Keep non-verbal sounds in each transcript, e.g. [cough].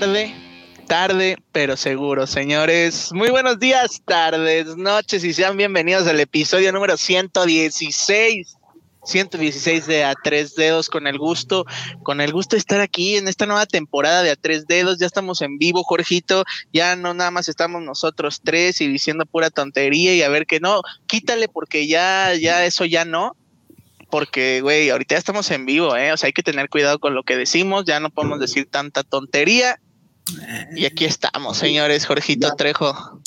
tarde, tarde, pero seguro, señores. Muy buenos días, tardes, noches y sean bienvenidos al episodio número 116. 116 de A Tres Dedos con el gusto, con el gusto de estar aquí en esta nueva temporada de A Tres Dedos. Ya estamos en vivo, Jorgito. Ya no nada más estamos nosotros tres y diciendo pura tontería y a ver que no, quítale porque ya, ya eso ya no porque, güey, ahorita ya estamos en vivo, ¿eh? O sea, hay que tener cuidado con lo que decimos, ya no podemos decir tanta tontería. Y aquí estamos, señores, Jorgito Trejo.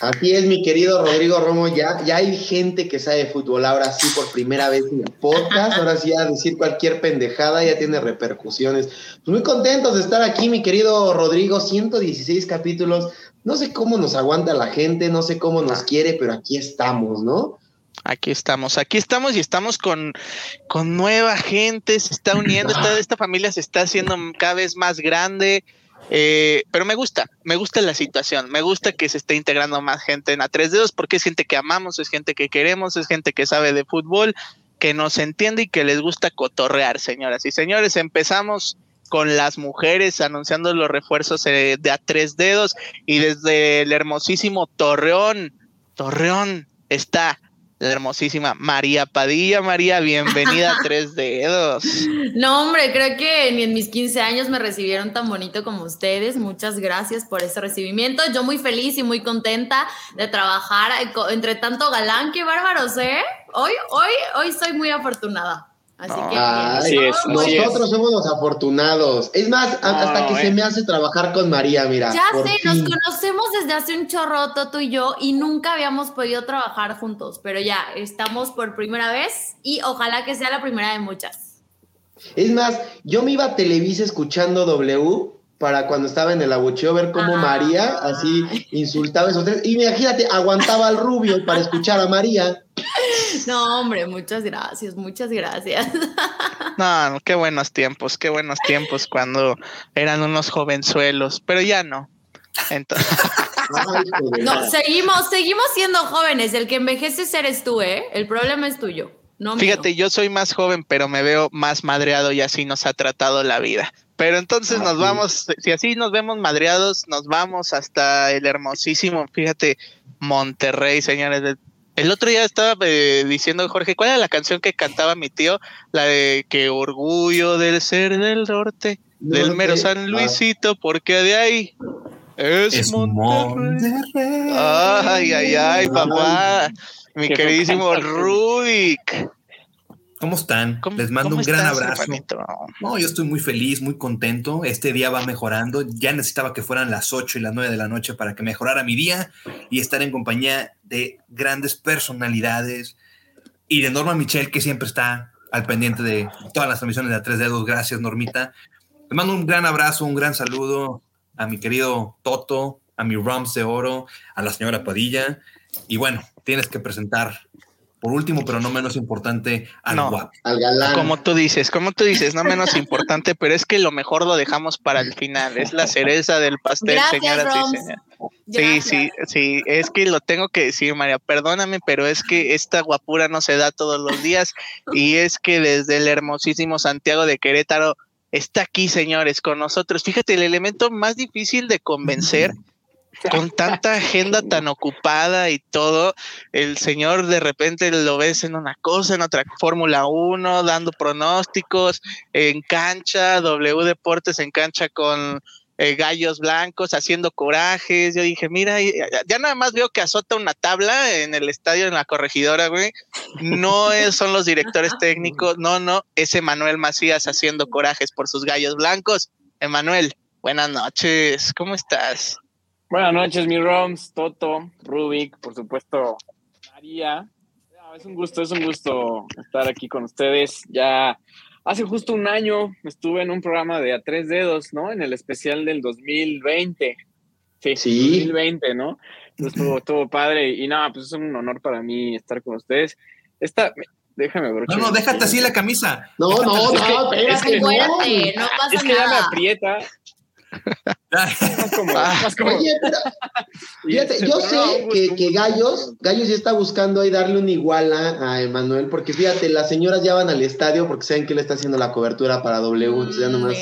Así es, mi querido Rodrigo Romo, ya, ya hay gente que sabe fútbol, ahora sí por primera vez en el podcast, ahora sí a decir cualquier pendejada ya tiene repercusiones. Pues muy contentos de estar aquí, mi querido Rodrigo, 116 capítulos, no sé cómo nos aguanta la gente, no sé cómo nos quiere, pero aquí estamos, ¿no? Aquí estamos, aquí estamos y estamos con, con nueva gente, se está uniendo, esta, esta familia se está haciendo cada vez más grande, eh, pero me gusta, me gusta la situación, me gusta que se esté integrando más gente en a tres dedos porque es gente que amamos, es gente que queremos, es gente que sabe de fútbol, que nos entiende y que les gusta cotorrear, señoras y señores. Empezamos con las mujeres anunciando los refuerzos eh, de a tres dedos y desde el hermosísimo Torreón, Torreón está la hermosísima María Padilla. María, bienvenida a [laughs] Tres Dedos. No, hombre, creo que ni en mis 15 años me recibieron tan bonito como ustedes. Muchas gracias por ese recibimiento. Yo muy feliz y muy contenta de trabajar entre tanto galán. Qué bárbaros, ¿eh? Hoy, hoy, hoy soy muy afortunada. Así que nosotros somos los afortunados. Es más, hasta que se me hace trabajar con María, mira. Ya sé, nos conocemos desde hace un chorroto tú y yo y nunca habíamos podido trabajar juntos, pero ya estamos por primera vez y ojalá que sea la primera de muchas. Es más, yo me iba a Televisa escuchando W para cuando estaba en el abucheo ver cómo María así insultaba a esos tres. Y imagínate, aguantaba al rubio para escuchar a María. [laughs] No, hombre, muchas gracias, muchas gracias. [laughs] No, qué buenos tiempos, qué buenos tiempos cuando eran unos jovenzuelos, pero ya no. Entonces... [laughs] no, seguimos, seguimos siendo jóvenes. El que envejeces eres tú, ¿eh? El problema es tuyo. No Fíjate, yo soy más joven, pero me veo más madreado y así nos ha tratado la vida. Pero entonces nos vamos, si así nos vemos madreados, nos vamos hasta el hermosísimo, fíjate, Monterrey, señores. El otro día estaba eh, diciendo Jorge, ¿cuál era la canción que cantaba mi tío? La de que orgullo del ser del norte, del mero San ah. Luisito, porque de ahí es, Monterrey. Ay, ay, ay, papá. Mi queridísimo Rubik. ¿Cómo están? Les mando un gran abrazo. No, yo estoy muy feliz, muy contento. Este día va mejorando. Ya necesitaba que fueran las 8 y las 9 de la noche para que mejorara mi día y estar en compañía de grandes personalidades y de Norma Michelle, que siempre está al pendiente de todas las transmisiones de A Tres Dedos. Gracias, Normita. Les mando un gran abrazo, un gran saludo a mi querido Toto, a mi Rums de Oro, a la señora Padilla. Y bueno, tienes que presentar por último, pero no menos importante, al guapo. Al galán. Como tú dices, como tú dices, no menos importante, pero es que lo mejor lo dejamos para el final. Es la cereza del pastel, señoras y señores. Sí, sí, sí, es que lo tengo que decir, María, perdóname, pero es que esta guapura no se da todos los días y es que desde el hermosísimo Santiago de Querétaro está aquí, señores, con nosotros. Fíjate, el elemento más difícil de convencer [laughs] con tanta agenda tan ocupada y todo, el señor de repente lo ves en una cosa, en otra Fórmula 1, dando pronósticos, en cancha, W Deportes en cancha con eh, gallos blancos, haciendo corajes. Yo dije, mira, ya, nada más veo que azota una tabla en el estadio, en la corregidora, güey. No son los directores [laughs] técnicos, no, no, es Emanuel Macías haciendo corajes por sus gallos blancos. Emanuel, buenas noches, ¿cómo estás? Buenas noches, mi Roms, Toto, Rubik, por supuesto, María. Es un gusto, es un gusto estar aquí con ustedes. Ya hace justo un año estuve en un programa de A Tres Dedos, ¿no? En el especial del 2020. Sí, sí. 2020, ¿no? Estuvo, estuvo padre y nada, pues es un honor para mí estar con ustedes. Esta, déjame ver. No, no, déjate así la camisa. No, no, no, espérate, no, pasa es que ya me aprieta [laughs] yo sé que, Gallos, Gallos ya está buscando ahí darle un igual a, Emanuel, porque fíjate, las señoras ya van al estadio porque saben que él está haciendo la cobertura para W, ya nomás.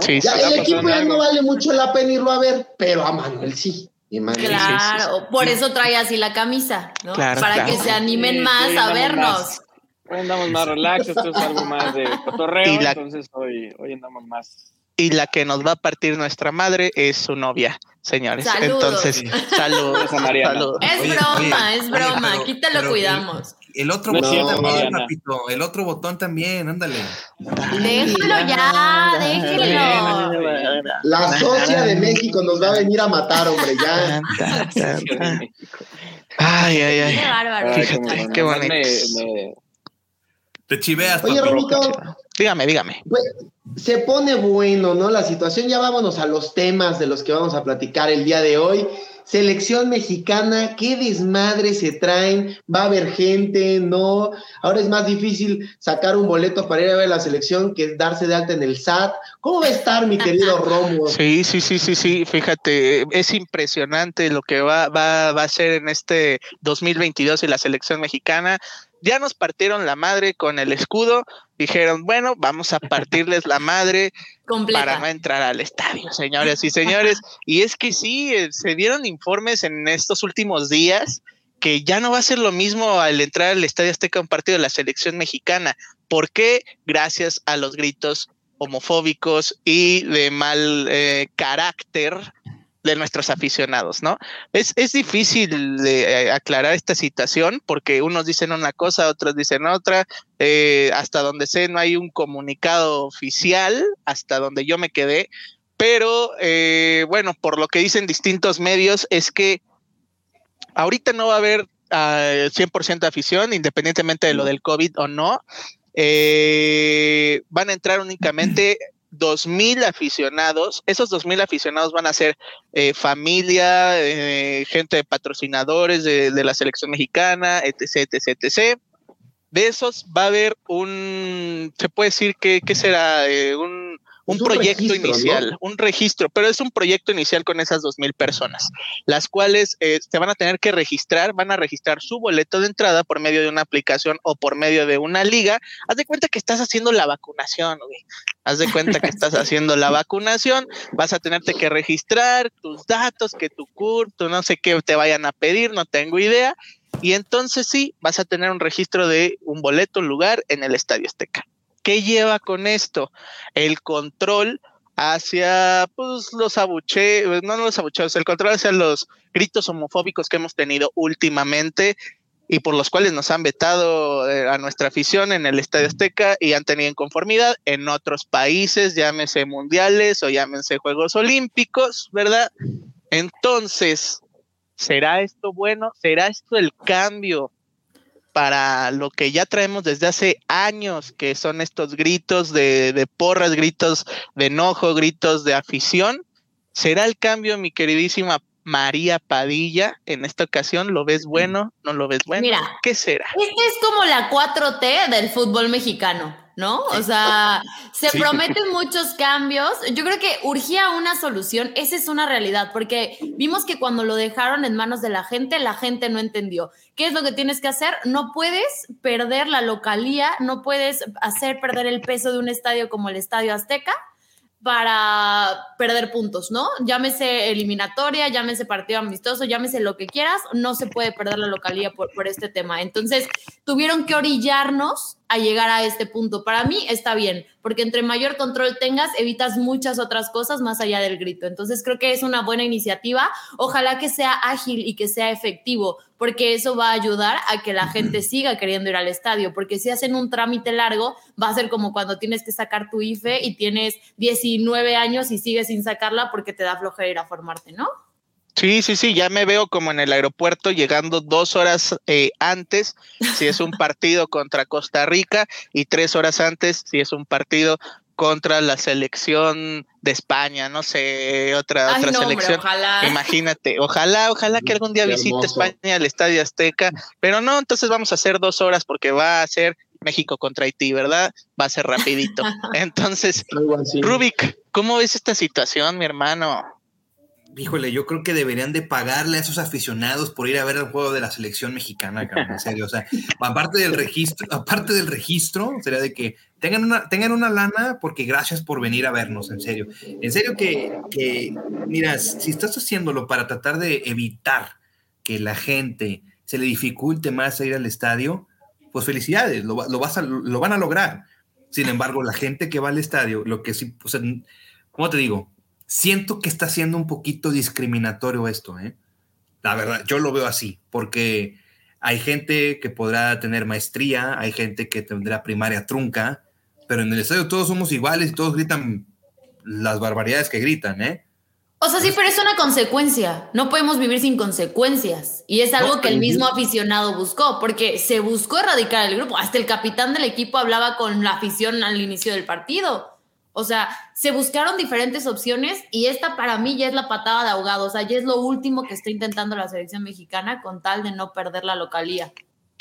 Sí, ya, el equipo ya no vale mucho la pena irlo a ver, pero a Manuel sí. claro, por eso trae así la camisa, ¿no? para que se animen más a vernos. Hoy andamos más relax, esto es algo más de cotorreo, entonces hoy, hoy andamos más y la que nos va a partir nuestra madre es su novia, señores. Entonces, saludos a Mariana. Es broma, es broma, aquí te lo cuidamos. El, otro botón también, papito, el otro botón también, ándale. Déjalo ya, déjelo. La socia de México nos va a venir a matar, hombre, ya. ay, ay, ay. Qué bárbaro. Fíjate, qué bonito. Te chiveas. Oye, Romito. Dígame, dígame. se pone bueno, ¿no? La situación, ya vámonos a los temas de los que vamos a platicar el día de hoy. Selección mexicana, qué desmadre se traen, va a haber gente, no. Ahora es más difícil sacar un boleto para ir a ver la selección que darse de alta en el SAT. ¿Cómo va a estar, mi querido [laughs] Romo? Sí, sí, sí, sí, sí. Fíjate, es impresionante lo que va, va, va a ser en este 2022 y la selección mexicana ya nos partieron la madre con el escudo, dijeron, bueno, vamos a partirles la madre para no entrar al estadio, señores y señores. Y es que sí, eh, se dieron informes en estos últimos días que ya no va a ser lo mismo al entrar al estadio Azteca un partido de la selección mexicana. ¿Por qué? Gracias a los gritos homofóbicos y de mal eh, carácter de nuestros aficionados, ¿no? Es, es difícil de eh, aclarar esta situación porque unos dicen una cosa, otros dicen otra. Eh, hasta donde sé, no hay un comunicado oficial, hasta donde yo me quedé. Pero eh, bueno, por lo que dicen distintos medios, es que ahorita no va a haber 100% de afición, independientemente de lo del COVID o no. van a entrar únicamente dos mil aficionados. Esos dos mil aficionados van a ser eh, familia, eh, gente de patrocinadores de, la selección mexicana, etc, etc, etc. De esos va a haber un, se puede decir que, ¿qué será? Eh, un, un, proyecto inicial, un registro, pero es un proyecto inicial con esas dos mil personas, las cuales eh, se van a tener que registrar, van a registrar su boleto de entrada por medio de una aplicación o por medio de una liga. Haz de cuenta que estás haciendo la vacunación, güey. Haz de cuenta que estás haciendo la vacunación, vas a tenerte que registrar tus datos, que tu CURP, tu no sé qué te vayan a pedir, no tengo idea. Y entonces sí, vas a tener un registro de un boleto, un lugar en el Estadio Azteca. ¿Qué lleva con esto? El control hacia pues, los abucheos, no los abucheos, el control hacia los gritos homofóbicos que hemos tenido últimamente y por los cuales nos han vetado eh, a nuestra afición en el Estadio Azteca y han tenido inconformidad en otros países, llámese mundiales o llámense Juegos Olímpicos, ¿verdad? Entonces, ¿será esto bueno? ¿Será esto el cambio para lo que ya traemos desde hace años, que son estos gritos de, porras, gritos de enojo, gritos de afición. ¿Será el cambio, mi queridísima María Padilla, en esta ocasión, ¿lo ves bueno? ¿No lo ves bueno? Mira, ¿qué será? es como la 4T del fútbol mexicano. ¿No? O sea, se prometen muchos cambios. Yo creo que urgía una solución. Esa es una realidad, porque vimos que cuando lo dejaron en manos de la gente, la gente no entendió. ¿Qué es lo que tienes que hacer? No puedes perder la localía, no puedes hacer perder el peso de un estadio como el Estadio Azteca para perder puntos, ¿no? Llámese eliminatoria, llámese partido amistoso, llámese lo que quieras, no se puede perder la localía por, por este tema. Entonces, tuvieron que orillarnos a llegar a este punto. Para mí está bien, porque entre mayor control tengas, evitas muchas otras cosas más allá del grito. Entonces creo que es una buena iniciativa. Ojalá que sea ágil y que sea efectivo, porque eso va a ayudar a que la gente siga queriendo ir al estadio, porque si hacen un trámite largo, va a ser como cuando tienes que sacar tu IFE y tienes 19 años y sigues sin sacarla porque te da flojera ir a formarte, ¿no? Sí, sí, sí, ya me veo como en el aeropuerto llegando dos horas eh, antes si es un [laughs] partido contra Costa Rica y tres horas antes si es un partido contra la selección de España, no sé, otra, otra selección. Imagínate, ojalá, ojalá que algún día visite España, el Estadio Azteca, pero no, entonces vamos a hacer dos horas porque va a ser México contra Haití, ¿verdad? Va a ser rapidito. [laughs] Entonces, Rubik, ¿cómo ves esta situación, mi hermano? Híjole, yo creo que deberían de pagarle a esos aficionados por ir a ver el juego de la selección mexicana, cabrón, en serio. O sea, aparte del registro, aparte del registro, sería de que tengan una, tengan una lana porque gracias por venir a vernos, en serio. En serio que, que, mira, si estás haciéndolo para tratar de evitar que la gente se le dificulte más ir al estadio, pues felicidades, lo, vas lo van a lograr. Sin embargo, la gente que va al estadio, lo que sí, o sea, ¿cómo te digo? Siento que está siendo un poquito discriminatorio esto, ¿eh? La verdad, yo lo veo así, porque hay gente que podrá tener maestría, hay gente que tendrá primaria trunca, pero en el estadio todos somos iguales y todos gritan las barbaridades que gritan, ¿eh? O sea, sí, pero es una consecuencia. No podemos vivir sin consecuencias. Y es algo que el mismo aficionado buscó, porque se buscó erradicar el grupo. Hasta el capitán del equipo hablaba con la afición al inicio del partido. O sea, se buscaron diferentes opciones y esta para mí ya es la patada de ahogado. O sea, ya es lo último que está intentando la selección mexicana con tal de no perder la localía.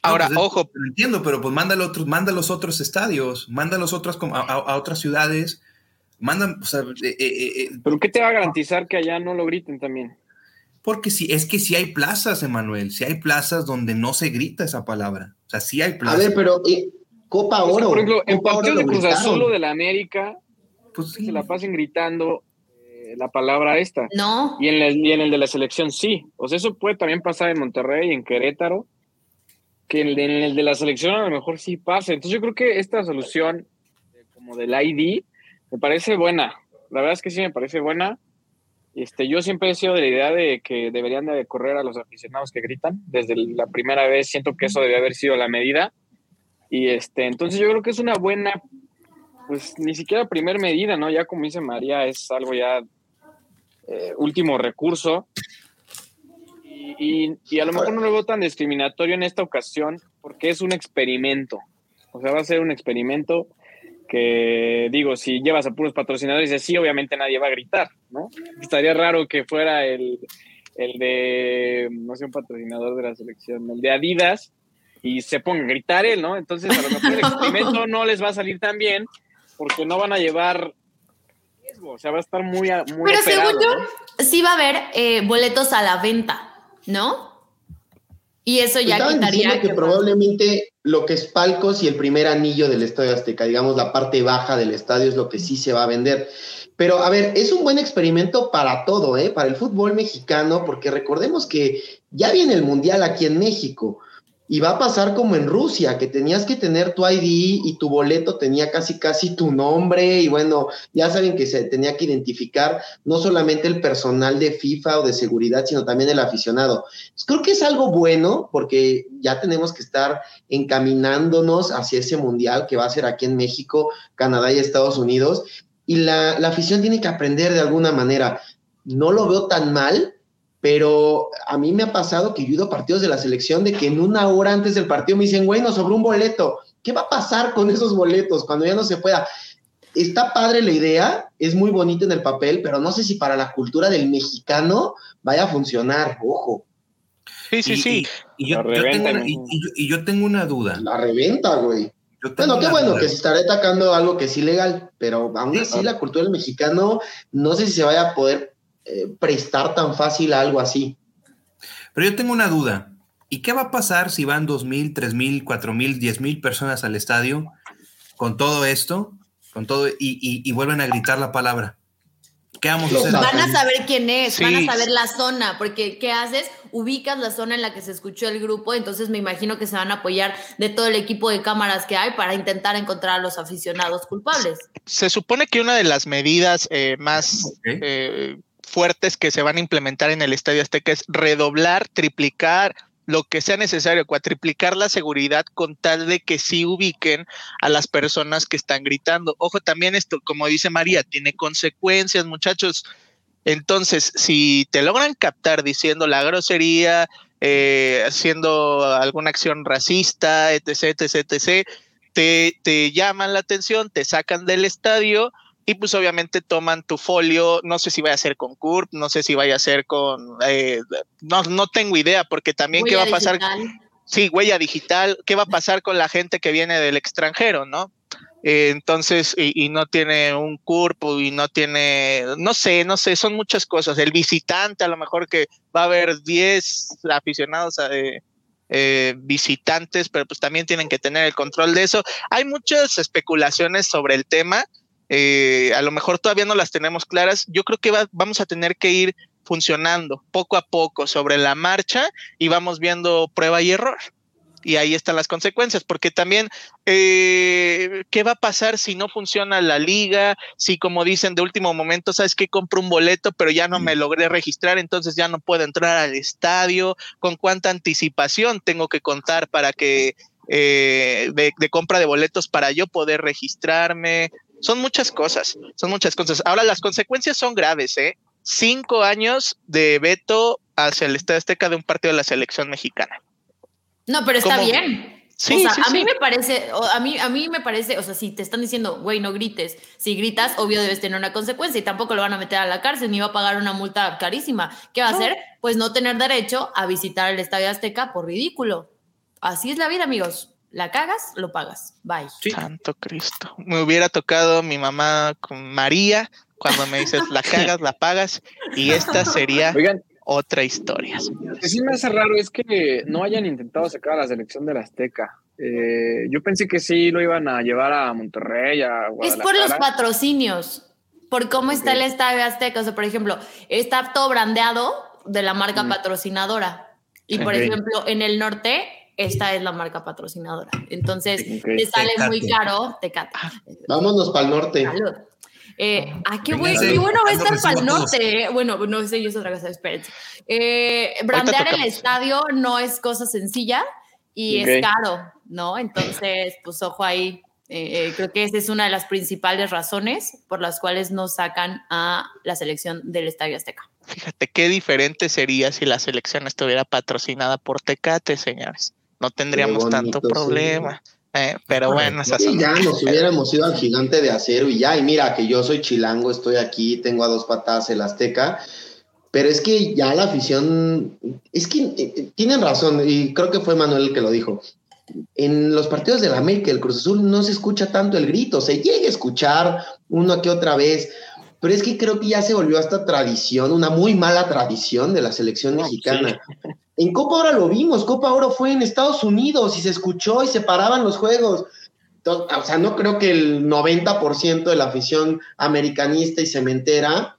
Ahora, pues, ojo. Lo entiendo, pero pues manda, otros, manda los otros estadios, manda los otros a, a, otras ciudades, mandan, o sea, eh, eh, eh, ¿Pero qué te va a garantizar que allá no lo griten también? Porque sí, es que sí hay plazas, Emanuel, sí hay plazas donde no se grita esa palabra. O sea, sí hay plazas. A ver, pero Copa Oro. por ejemplo, en partido de Cruz Azul o de la América, pues se la pasen gritando eh, la palabra esta. No. Y en, el, en el de la selección sí. O sea, eso puede también pasar en Monterrey, en Querétaro, que en, el de la selección a lo mejor sí pase. Entonces yo creo que esta solución como del ID me parece buena. La verdad es que sí me parece buena. Este, yo siempre he sido de la idea de que deberían de correr a los aficionados que gritan. Desde la primera vez siento que eso debe haber sido la medida. Y este, entonces yo creo que es una buena pues ni siquiera primer medida, ¿no? Ya como dice María, es algo ya eh, último recurso. Y, y, a lo mejor no lo veo tan discriminatorio en esta ocasión porque es un experimento. O sea, va a ser un experimento que, digo, si llevas a puros patrocinadores y dices, sí, obviamente nadie va a gritar, ¿no? Estaría raro que fuera el, el de, no sé, un patrocinador de la selección, el de Adidas, y se ponga a gritar él, ¿no? Entonces, a lo mejor el experimento [laughs] no les va a salir tan bien porque no van a llevar riesgo, o sea, va a estar muy, muy Pero según yo, sí va a haber eh, boletos a la venta, ¿no? Y eso ya Estaban quitaría. que probablemente lo que es palcos y el primer anillo del Estadio Azteca, digamos la parte baja del estadio es lo que sí se va a vender. Pero a ver, es un buen experimento para todo, ¿eh? Para el fútbol mexicano, porque recordemos que ya viene el Mundial aquí en México. Y va a pasar como en Rusia, que tenías que tener tu ID y tu boleto tenía casi casi tu nombre y bueno, ya saben que se tenía que identificar no solamente el personal de FIFA o de seguridad, sino también el aficionado. Pues creo que es algo bueno porque ya tenemos que estar encaminándonos hacia ese mundial que va a ser aquí en México, Canadá y Estados Unidos. Y la, la afición tiene que aprender de alguna manera. No lo veo tan mal, pero a mí me ha pasado que yo he ido a partidos de la selección de que en una hora antes del partido me dicen, güey, nos sobró un boleto. ¿Qué va a pasar con esos boletos cuando ya no se pueda? Está padre la idea, es muy bonita en el papel, pero no sé si para la cultura del mexicano vaya a funcionar, ojo. Sí, sí, sí. Y, yo, tengo una, duda. La reventa, güey. Bueno, qué bueno que se estará atacando algo que es ilegal, pero aún así la cultura del mexicano no sé si se vaya a poder eh, prestar tan fácil a algo así. Pero yo tengo una duda. ¿Y qué va a pasar si van 2.000, 3.000, 4.000, 10.000 personas al estadio con todo esto, con todo, y, vuelven a gritar la palabra? ¿Qué vamos a hacer? Van a saber quién es, van a saber la zona, porque ¿qué haces? Ubicas la zona en la que se escuchó el grupo, entonces me imagino que se van a apoyar de todo el equipo de cámaras que hay para intentar encontrar a los aficionados culpables. Se supone que una de las medidas eh, más eh, fuertes que se van a implementar en el Estadio Azteca es redoblar, triplicar, lo que sea necesario, cuatriplicar la seguridad con tal de que sí ubiquen a las personas que están gritando. Ojo, también esto, como dice María, tiene consecuencias, muchachos. Entonces, si te logran captar diciendo la grosería, eh, haciendo alguna acción racista, etc., etc., etc., te, te llaman la atención, te sacan del estadio y pues obviamente toman tu folio, no sé si vaya a ser con CURP, no sé si vaya a ser con, eh, no, no tengo idea, porque también qué va a pasar. sí, huella digital, ¿qué va a pasar con la gente que viene del extranjero, no? Eh, entonces, y, no tiene un cuerpo y no tiene, no sé, no sé, son muchas cosas. El visitante, a lo mejor que va a haber 10 aficionados a, eh, eh, visitantes, pero pues también tienen que tener el control de eso. Hay muchas especulaciones sobre el tema. A lo mejor todavía no las tenemos claras. Yo creo que vamos a tener que ir funcionando poco a poco sobre la marcha y vamos viendo prueba y error y ahí están las consecuencias, porque también, eh, ¿qué va a pasar si no funciona la liga? Si, como dicen de último momento, sabes que compro un boleto, pero ya no me logré registrar, entonces ya no puedo entrar al estadio. ¿Con cuánta anticipación tengo que contar para que eh, de, de compra de boletos para yo poder registrarme? Son muchas cosas, son muchas cosas. Ahora, las consecuencias son graves, ¿eh? Cinco años de veto hacia el Estadio Azteca de un partido de la selección mexicana. No, pero está bien. Sí, o sea, a mí me parece, a mí, a mí me parece, o sea, si te están diciendo, güey, no grites, si gritas, obvio debes tener una consecuencia y tampoco lo van a meter a la cárcel ni va a pagar una multa carísima. ¿Qué va a hacer? Pues no tener derecho a visitar el Estadio Azteca por ridículo. Así es la vida, amigos. La cagas, lo pagas. Bye. Santo Cristo. Me hubiera tocado mi mamá con María cuando me dices la [laughs] cagas, la pagas y esta sería otra historia. Lo que sí me hace raro es que no hayan intentado sacar a la selección de la Azteca. Eh, yo pensé que sí lo iban a llevar a Monterrey, a Es por los patrocinios, por cómo está el estadio Azteca. O sea, por ejemplo, está todo brandeado de la marca mm. patrocinadora. Y por ejemplo, en el norte, esta es la marca patrocinadora. Entonces, te sale muy caro, te cata. Vámonos para el norte. Eh, ah, qué, bueno, va a estar para el norte. Eh. Bueno, no sé, yo es otra cosa, espérense. Eh, brandear el estadio no es cosa sencilla y es caro, ¿no? Entonces, pues ojo ahí. Eh, creo que esa es una de las principales razones por las cuales no sacan a la selección del Estadio Azteca. Fíjate qué diferente sería si la selección estuviera patrocinada por Tecate, señores. No tendríamos tanto problema. Eh, pero bueno, esas ya nos hubiéramos ido al gigante de acero y ya, y mira que yo soy chilango, estoy aquí, tengo a dos patadas el Azteca, pero es que ya la afición, es que eh, eh, tienen razón, y creo que fue Manuel el que lo dijo. En los partidos de la América, el Cruz Azul, no se escucha tanto el grito, se llega a escuchar uno que otra vez, pero es que creo que ya se volvió hasta tradición, una muy mala tradición de la selección mexicana. [laughs] En Copa Oro lo vimos, Copa Oro fue en Estados Unidos y se escuchó y se paraban los juegos. o sea, no creo que el 90% de la afición americanista y cementera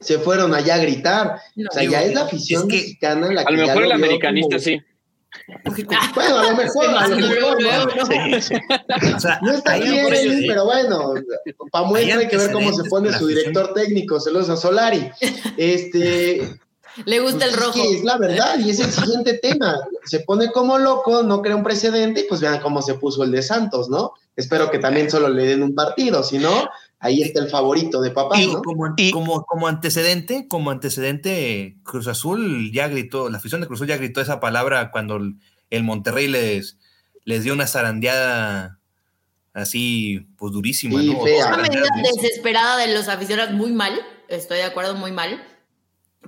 se fueron allá a gritar. o sea, ya es la afición mexicana la que. A lo mejor el americanista sí. Bueno, a lo mejor, a lo mejor, ¿no? está bien, pero bueno, para muestra hay que ver cómo se pone su director técnico, Celosa Solari. Este, le gusta el pues rojo. Es, la verdad, y es el siguiente tema. Se pone como loco, no crea un precedente, y pues vean cómo se puso el de Santos, ¿no? Espero que también solo le den un partido, si no, ahí está el favorito de papá. ¿no? como, como, antecedente, como antecedente, Cruz Azul ya gritó, la afición de Cruz Azul ya gritó esa palabra cuando el Monterrey les, les dio una zarandeada así, pues durísima, ¿no? Una medida desesperada de los aficionados, muy mal, estoy de acuerdo, muy mal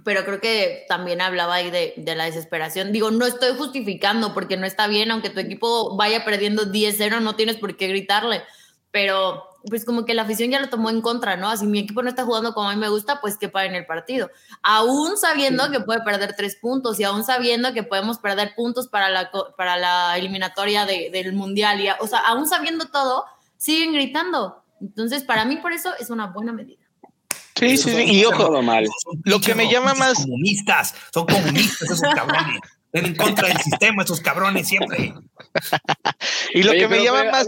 pero creo que también hablaba ahí de, de, la desesperación. Digo, no estoy justificando porque no está bien, aunque tu equipo vaya perdiendo 10-0, no tienes por qué gritarle, pero pues como que la afición ya lo tomó en contra, ¿no? Así mi equipo no está jugando como a mí me gusta, pues que paren el partido. Aún sabiendo que puede perder tres puntos y aún sabiendo que podemos perder puntos para la, para la eliminatoria de, del Mundial, y, o sea, aún sabiendo todo, siguen gritando. Entonces, para mí por eso es una buena medida. Sí, sí, sí, y ojo, lo que me llama más... Comunistas, son comunistas esos cabrones. Ven en contra del sistema esos cabrones siempre. y lo que me llama más...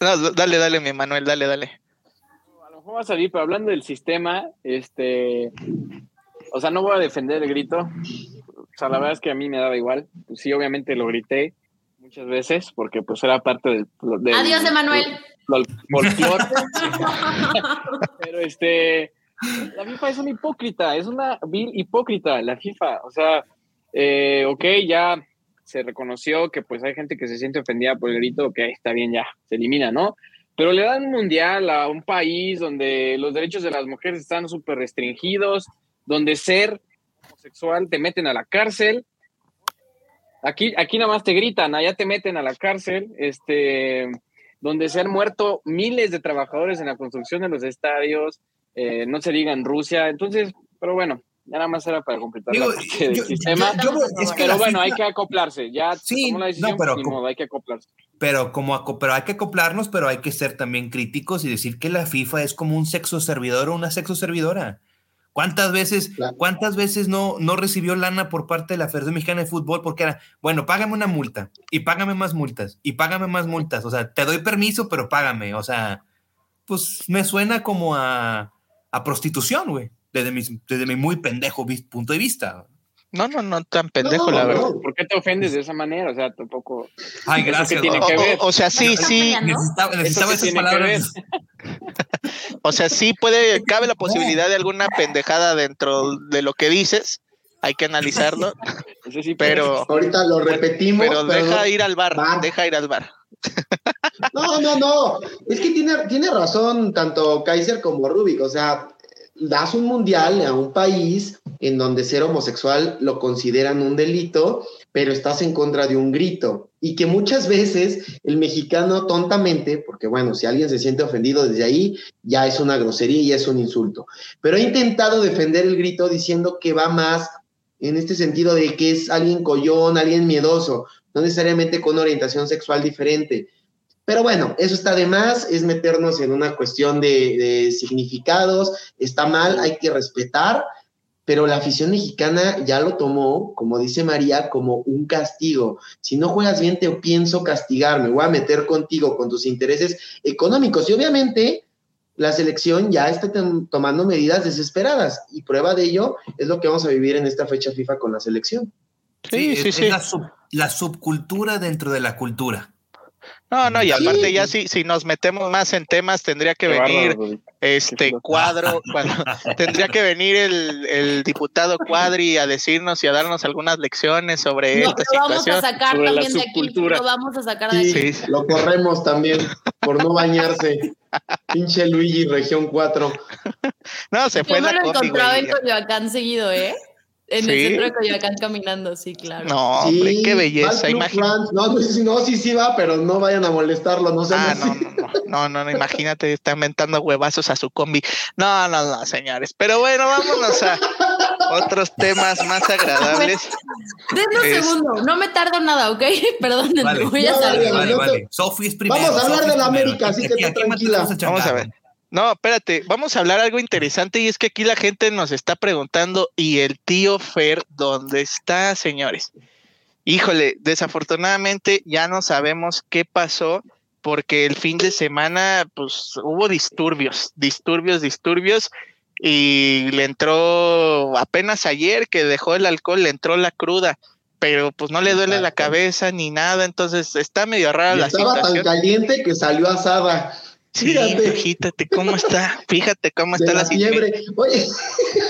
dale, dale, mi Manuel, dale, dale. A lo mejor va a salir, pero hablando del sistema, este... O sea, no voy a defender el grito. O sea, la verdad es que a mí me daba igual. Pues sí, obviamente lo grité muchas veces porque pues era parte del... Adiós, Emanuel. [laughs] pero este la FIFA es una hipócrita, es una vil hipócrita la FIFA. O sea, eh, ok, ya se reconoció que pues hay gente que se siente ofendida por el grito, ok, está bien, ya, se elimina, ¿no? Pero le dan un mundial a un país donde los derechos de las mujeres están súper restringidos, donde ser homosexual te meten a la cárcel. Aquí, aquí nada más te gritan, allá te meten a la cárcel, este, donde se han muerto miles de trabajadores en la construcción de los estadios, eh, no se diga en Rusia, entonces, pero bueno, ya nada más era para completar el sistema. pero bueno, hay que acoplarse. Ya sí, no, pero hay que acoplarse. Pero como pero hay que acoplarnos, pero hay que ser también críticos y decir que la FIFA es como un sexo servidor o una sexo servidora. ¿Cuántas veces, cuántas veces no, no recibió lana por parte de la Federación Mexicana de Fútbol? Porque era, bueno, págame una multa y págame más multas y págame más multas. O sea, te doy permiso, pero págame. O sea, pues me suena como a, a prostitución, güey desde mi, desde mi muy pendejo punto de vista. No, no, no tan pendejo, la verdad. ¿Por qué te ofendes de esa manera? O sea, tampoco. Ay, gracias. Tiene que ver? O, sea, sí, sí. Necesitaba, necesitaba esas palabras. [laughs] o sea, sí puede, cabe la posibilidad de alguna pendejada dentro de lo que dices. Hay que analizarlo. [laughs] pero ahorita lo repetimos. Pero, deja ir al bar, deja ir al bar. no, no, no. Es que tiene, tiene razón tanto Kaiser como Rubik. O sea, das un mundial a un país en donde ser homosexual lo consideran un delito, pero estás en contra de un grito. Y que muchas veces el mexicano tontamente, porque bueno, si alguien se siente ofendido desde ahí, ya es una grosería y es un insulto. Pero ha intentado defender el grito diciendo que va más en este sentido de que es alguien collón, alguien miedoso, no necesariamente con orientación sexual diferente. Pero bueno, eso está de más, es meternos en una cuestión de, significados, está mal, hay que respetar, pero la afición mexicana ya lo tomó, como dice María, como un castigo. Si no juegas bien, te pienso castigar, me voy a meter contigo con tus intereses económicos. Y obviamente la selección ya está tomando medidas desesperadas y prueba de ello es lo que vamos a vivir en esta fecha FIFA con la selección. Sí, sí, sí. la subcultura dentro de la cultura. No, no, y aparte ya si, si nos metemos más en temas, tendría que venir este cuadro, [laughs] tendría que venir el, el, diputado Cuadri a decirnos y a darnos algunas lecciones sobre esta lo vamos a sacar también de aquí, lo vamos a sacar de aquí. Sí, lo corremos también por no bañarse. [laughs] Pinche Luigi, región 4. No, se fue Yo me lo encontraba en Coyoacán seguido, ¿eh? En el centro de Coyoacán caminando, sí, claro. No, hombre, qué belleza, imagínate. No, no, sí, sí va, pero no vayan a molestarlo, no sé. Ah, no, no, no, no, imagínate, está inventando huevazos a su combi. No, no, no, señores. Pero bueno, vámonos a otros temas más agradables. Denme un segundo, no me tardo nada, ¿ok? [laughs] Perdón, voy a salir. Vale, vale, Sofi es primero. Vamos a hablar de la América, así que tranquila. Vamos a ver. No, espérate, vamos a hablar algo interesante y es que aquí la gente nos está preguntando, ¿y el tío Fer dónde está, señores? Híjole, desafortunadamente ya no sabemos qué pasó porque el fin de semana pues hubo disturbios, disturbios, disturbios y le entró apenas ayer que dejó el alcohol, le entró la cruda, pero pues no le duele la cabeza ni nada, entonces está medio rara la situación. Estaba tan caliente que salió asada. Sí, fíjate cómo está, fíjate cómo está la, fiebre. Oye,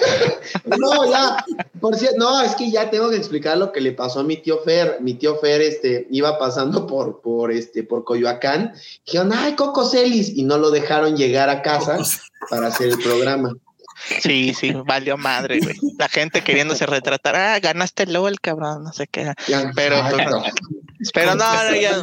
[laughs] no, ya, por cierto, no, es que ya tengo que explicar lo que le pasó a mi tío Fer. Mi tío Fer, este, iba pasando por, por, este, por Coyoacán. Dijeron, ay, Coco Celis, y no lo dejaron llegar a casa para hacer el programa. Sí, sí, valió madre, güey. La gente queriéndose retratar, ah, ganaste el LOL, cabrón, no sé qué. Pero, pues, pero no, no, ya.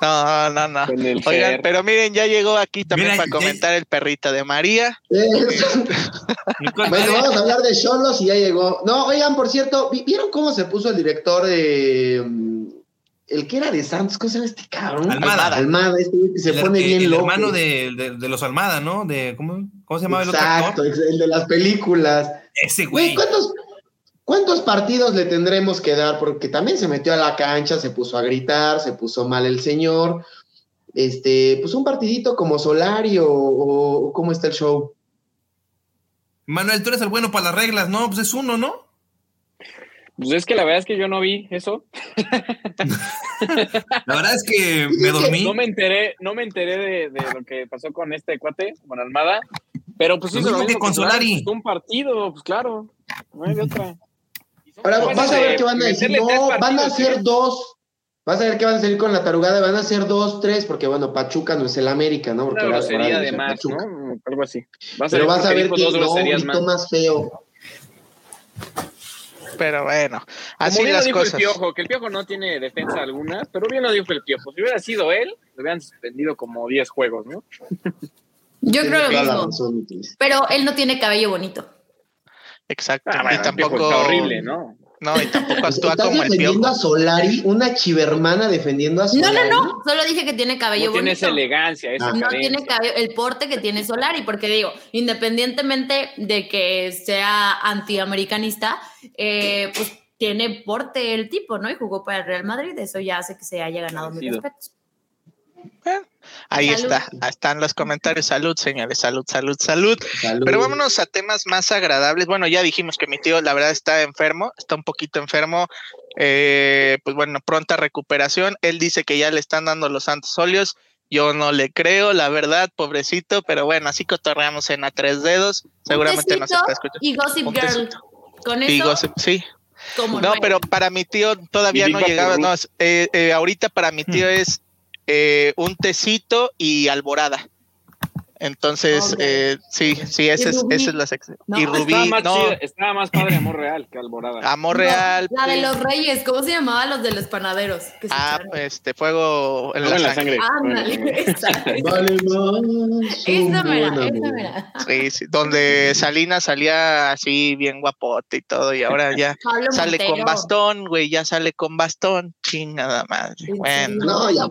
No, no, no. Oigan, pero miren, ya llegó aquí también para comentar el perrito de María. bueno, vamos a hablar de Cholos y ya llegó. No, oigan, por cierto, ¿vieron cómo se puso el director de el que era de Santos, ¿cómo se llama este cabrón? Almada. Almada, este que se pone bien el loco. El hermano de, de, los Almada, ¿no? De, ¿cómo, ¿Cómo se llamaba el otro Exacto, el de las películas. Ese güey. ¿Cuántos, ¿Cuántos partidos le tendremos que dar? Porque también se metió a la cancha, se puso a gritar, se puso mal el señor. Este, pues un partidito como Solari o, o cómo está el show. Manuel, tú eres el bueno para las reglas, ¿no? Pues es uno, ¿no? Pues es que la verdad es que yo no vi eso. la verdad es que me dormí. No me enteré, no me enteré de, de lo que pasó con este cuate, con Almada. Pero pues eso lo que con Solari. Un partido, pues claro. No hay de otra. Ahora vas a ver que van a decir, no, van a ser dos. Vas a ver que van a salir con la tarugada, van a ser dos, tres, porque bueno, Pachuca no es el América, ¿no? Porque Una sería de más, ¿no? Algo así. Vas Pero vas a ver que no, más feo. Pero bueno, así las dijo cosas. El piojo, que el piojo no tiene defensa alguna, pero bien lo dijo el piojo. Si hubiera sido él, lo hubieran suspendido como 10 juegos, ¿no? [laughs] Yo creo lo mismo. Pero él no tiene cabello bonito. Exacto. Ah, y tampoco. horrible, ¿no? No, y tampoco actúa como el defendiendo a Solari, una chivermana defendiendo a Solari. No, no, no, solo dije que tiene cabello no bonito. Tiene esa elegancia, esa No tiene cabello, el porte que tiene Solari, porque digo, independientemente de que sea antiamericanista, eh, pues tiene porte el tipo, ¿no? Y jugó para el Real Madrid, eso ya hace que se haya ganado mis respetos. Eh, ahí está, ahí están los comentarios. Salud, señores, salud, salud, salud, Pero vámonos a temas más agradables. Bueno, ya dijimos que mi tío, la verdad, está enfermo, está un poquito enfermo. Eh, pues bueno, pronta recuperación. Él dice que ya le están dando los santos óleos. Yo no le creo, la verdad, pobrecito, pero bueno, así cotorreamos en a tres dedos. Seguramente nos está escuchando. Y Gossip Girl. Con eso. sí. No, pero para mi tío todavía no llegaba. No, eh, ahorita para mi tío hmm. es eh, un tecito y alborada. Entonces, eh, sí, sí, esa es, esa es la sección. y Rubí, estaba más, no. estaba más padre Amor Real que Alborada. [laughs] Amor Real. la de los Reyes, ¿cómo se llamaba los de los panaderos? ah, este, Fuego en la, sangre. Ándale, [laughs] vale Sí, sí, donde Salina salía así bien guapote y todo, y ahora ya sale con bastón, güey, ya sale con bastón, chingada madre. Bueno. No, ya,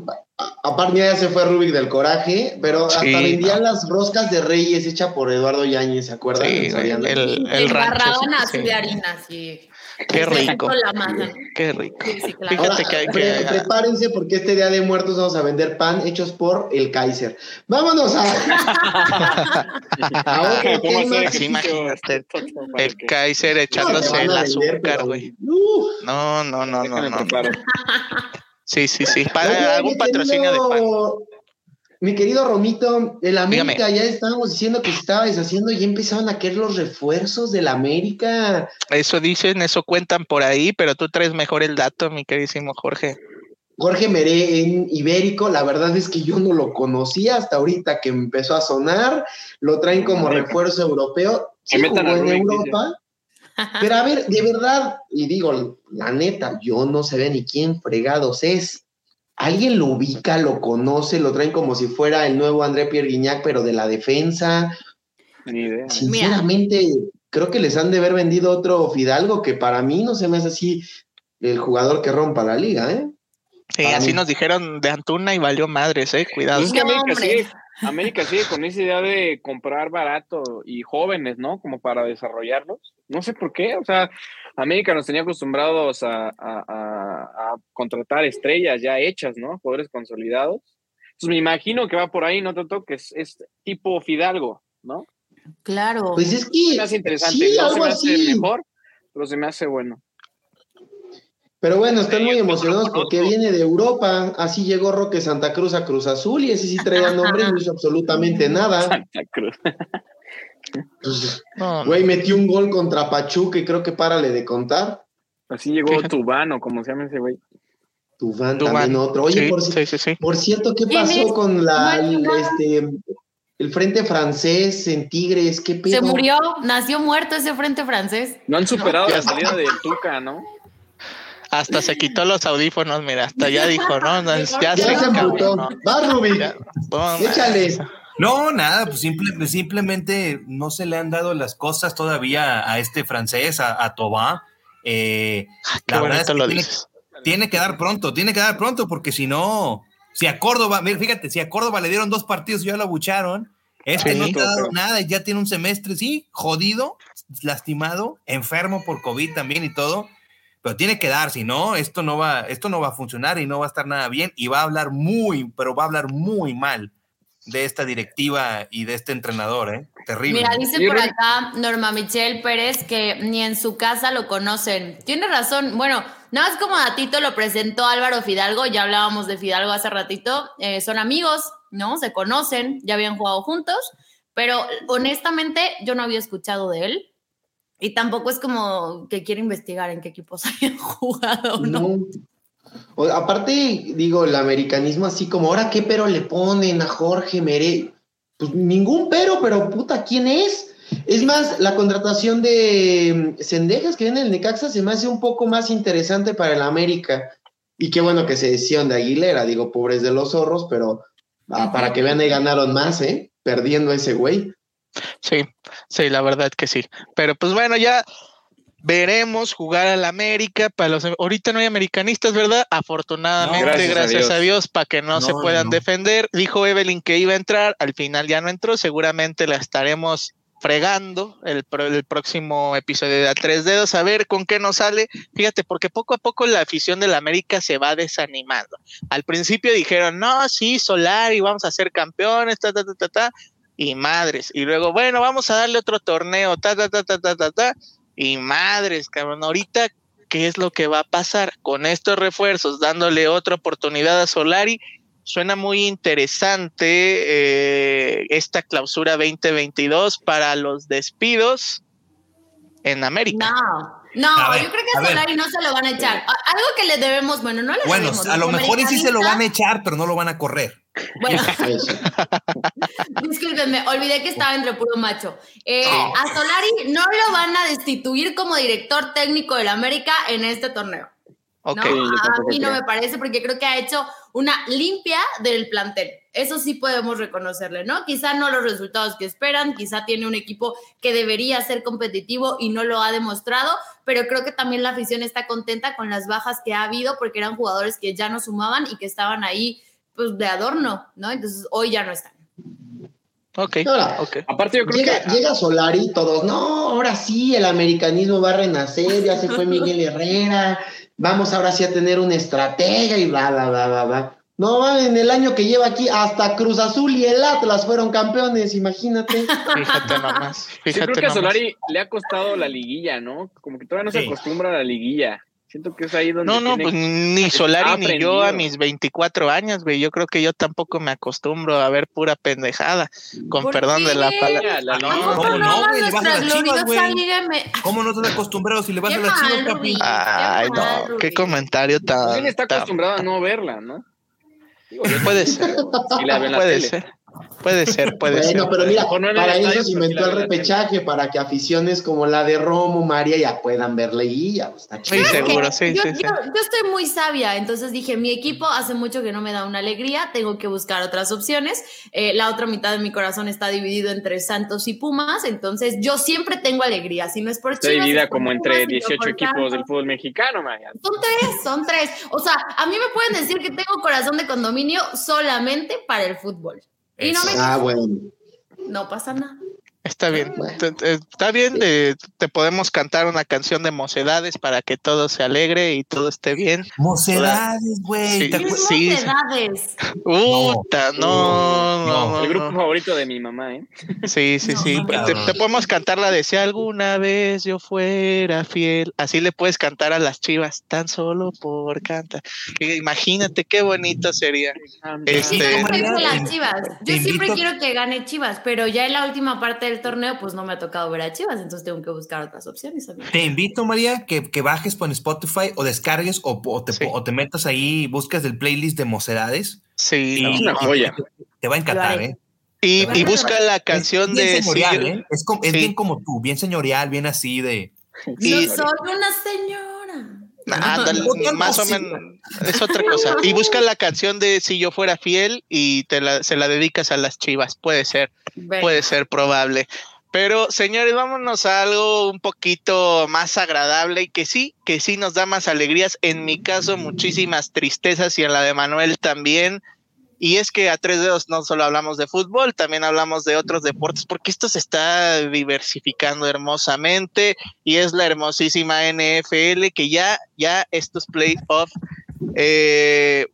Aparte ya se fue Rubik del coraje, pero hasta vendían las roscas de Reyes hecha por Eduardo Yañez, ¿se acuerdan? Sí, el, el, el rancho, de harina, sí. Qué rico. Qué rico. Fíjate que hay que. prepárense porque este día de muertos vamos a vender pan hechos por el Kaiser. Vámonos a. [laughs] a imagínate. El Kaiser echándose el azúcar, güey. No, no, no, no, no. Sí, sí, sí. Para algún patrocinio de pan. Mi querido Romito, el América ya estábamos diciendo que se estaba deshaciendo y empezaban a caer los refuerzos del América. Eso dicen, eso cuentan por ahí, pero tú traes mejor el dato, mi queridísimo Jorge. Jorge Meré en Ibérico, la verdad es que yo no lo conocía hasta ahorita que empezó a sonar, lo traen como refuerzo europeo. Se metan en Europa. Pero a ver, de verdad, y digo, la neta, yo no sé ni quién fregados es. ¿Alguien lo ubica, lo conoce, lo traen como si fuera el nuevo André Pierre Guignac, pero de la defensa? Ni idea. Sinceramente, creo que les han de haber vendido otro Fidalgo que para mí no se me hace así el jugador que rompa la liga, ¿eh? Sí, así nos dijeron de Antuna y valió madres, ¿eh? Cuidado. América sigue con esa idea de comprar barato y jóvenes, ¿no? Como para desarrollarlos. No sé por qué, o sea, América nos tenía acostumbrados a, contratar estrellas ya hechas, ¿no? Poderes consolidados. Entonces me imagino que va por ahí, no te toques, es tipo Fidalgo, ¿no? Claro. Pues es que. Me interesante, no se me hace mejor, pero se me hace bueno. Pero bueno, están muy emocionados porque viene de Europa. Así llegó Roque Santa Cruz a Cruz Azul y ese sí traía [laughs] nombre y no hizo absolutamente nada. Santa Cruz. Pues, güey, metió un gol contra Pachuca y creo que párale de contar. Así llegó Tubano, como se llama ese güey. Tubán, también otro. Oye, por, por, cierto, ¿qué pasó con la, el, este, el frente francés en Tigres? ¿Qué Se murió, nació muerto ese frente francés. No han superado la salida del Tuca, ¿no? Hasta se quitó los audífonos, mira, hasta ya dijo, ¿no? [laughs] Ya, se, emputó. Va, Rubí. Échale. No, nada, pues simplemente no se le han dado las cosas todavía a este francés, a, a Tobá. Eh, ah, la verdad es que lo tiene, tiene, que dar pronto, tiene que dar pronto, porque si no, si a Córdoba, fíjate, si a Córdoba le dieron dos partidos y ya lo abucharon, este no ha dado nada y ya tiene un semestre, sí, jodido, lastimado, enfermo por COVID también y todo pero tiene que dar, si no, esto no va, esto no va a funcionar y no va a estar nada bien y va a hablar muy, pero va a hablar muy mal de esta directiva y de este entrenador, ¿eh? Terrible. Mira, dice por acá Norma Michelle Pérez que ni en su casa lo conocen. Tiene razón. Bueno, nada más como a Tito lo presentó Álvaro Fidalgo, ya hablábamos de Fidalgo hace ratito. Eh, son amigos, ¿no? Se conocen, ya habían jugado juntos, pero honestamente yo no había escuchado de él. Y tampoco es como que quiere investigar en qué equipos [laughs] hayan jugado, ¿no? Aparte, digo, el americanismo así como, ahora qué pero le ponen a Jorge Mere. Pues ningún pero, pero puta, ¿quién es? Es más, la contratación de Cendejas que viene en el Necaxa se me hace un poco más interesante para el América. Y qué bueno que se decían de Aguilera, digo, pobres de los zorros, pero ah, para que vean, ahí ganaron más, ¿eh? Perdiendo a ese güey. Sí, sí, la verdad que sí. Pero pues bueno, ya veremos jugar al América. Para los, ahorita no hay americanistas, ¿verdad? Afortunadamente, gracias, a Dios, para que no, se puedan defender. Dijo Evelyn que iba a entrar, al final ya no entró. Seguramente la estaremos fregando el, el próximo episodio de A Tres Dedos, a ver con qué nos sale. Fíjate, porque poco a poco la afición del América se va desanimando. Al principio dijeron, no, sí, Solar y vamos a ser campeones, ta, ta, ta, ta, ta, y madres. Y luego, bueno, vamos a darle otro torneo, ta, ta, ta, ta, ta, ta, ta, y madres, cabrón. Ahorita, ¿qué es lo que va a pasar con estos refuerzos? Dándole otra oportunidad a Solari suena muy interesante eh, esta clausura 2022 para los despidos en América. No, no, yo creo que a, Solari no se lo van a echar. Algo que le debemos, bueno, no le bueno, a lo mejor sí se lo van a echar, pero no lo van a correr. Bueno, [laughs] discúlpenme, olvidé que estaba entre puro macho. Eh, a Solari no lo van a destituir como director técnico del América en este torneo. ¿no? A mí no me parece porque creo que ha hecho una limpia del plantel. Eso sí podemos reconocerle, ¿no? Quizá no los resultados que esperan, quizá tiene un equipo que debería ser competitivo y no lo ha demostrado, pero creo que también la afición está contenta con las bajas que ha habido porque eran jugadores que ya no sumaban y que estaban ahí pues de adorno, ¿no? Entonces hoy ya no están. Ok. Aparte, yo creo llega, que. Llega Solari, todos, no, ahora sí, el americanismo va a renacer, ya se fue Miguel [laughs] Herrera, vamos ahora sí a tener una estratega y bla, bla, bla, bla, bla. No, en el año que lleva aquí, hasta Cruz Azul y el Atlas fueron campeones, imagínate. [laughs] Fíjate nomás. Fíjate Yo creo que a Solari le ha costado la liguilla, ¿no? Como que todavía no se acostumbra a la liguilla. Siento que es ahí donde. No, no, pues ni Solari ni yo a mis 24 años, güey. Yo creo que yo tampoco me acostumbro a ver pura pendejada. Con perdón de la palabra. No, no, no, güey. Le vas a las chivas, güey. ¿Cómo no estás acostumbrado si le vas a las chivas, papi? Ay, no. Qué comentario tan. Él está acostumbrado a no verla, ¿no? puede ser. puede ser. Puede ser, puede ser. Bueno, pero mira, para eso se inventó el repechaje, para que aficiones como la de Romo, María, ya puedan verle y ya. Está sí, seguro, sí, yo, sí, yo, yo, estoy muy sabia, entonces dije, mi equipo hace mucho que no me da una alegría, tengo que buscar otras opciones. Eh, la otra mitad de mi corazón está dividido entre Santos y Pumas, entonces yo siempre tengo alegría, si no es por Está dividida como entre 18 equipos del fútbol mexicano, María. Son tres, son tres. O sea, a mí me pueden decir que tengo corazón de condominio solamente para el fútbol. Y no me ah, bueno. No pasa nada. Está bien, está bien, te podemos cantar una canción de mocedades para que todo se alegre y todo esté bien. Mocedades, güey. Sí, mocedades. Puta, no, no, El grupo favorito de mi mamá, ¿eh? Sí, sí, sí. Te, podemos cantar la de si alguna vez yo fuera fiel. Así le puedes cantar a las chivas, tan solo por cantar. Imagínate qué bonito sería. Este, las chivas. Yo siempre quiero que gane Chivas, pero ya en la última parte del torneo, pues no me ha tocado ver a Chivas, entonces tengo que buscar otras opciones. Te invito, María, que, que, bajes por Spotify o descargues o, o, te, o, te, metas ahí y buscas el playlist de Mocedades. Sí, y, una joya. Te, va a encantar, ¿eh? Y, y, busca la canción de. Señorial, ¿eh? Es, como, es bien como tú, bien señorial, bien así de. Y, soy una señora. Más o menos es otra cosa. Y busca la canción de Si yo fuera fiel y te la, se la dedicas a las chivas. Puede ser, puede ser probable. Pero señores, vámonos a algo un poquito más agradable y que sí, que sí nos da más alegrías. En mi caso, muchísimas tristezas y en la de Manuel también. Y es que a tres dedos no solo hablamos de fútbol, también hablamos de otros deportes, porque esto se está diversificando hermosamente y es la hermosísima NFL que ya, ya estos playoffs, eh,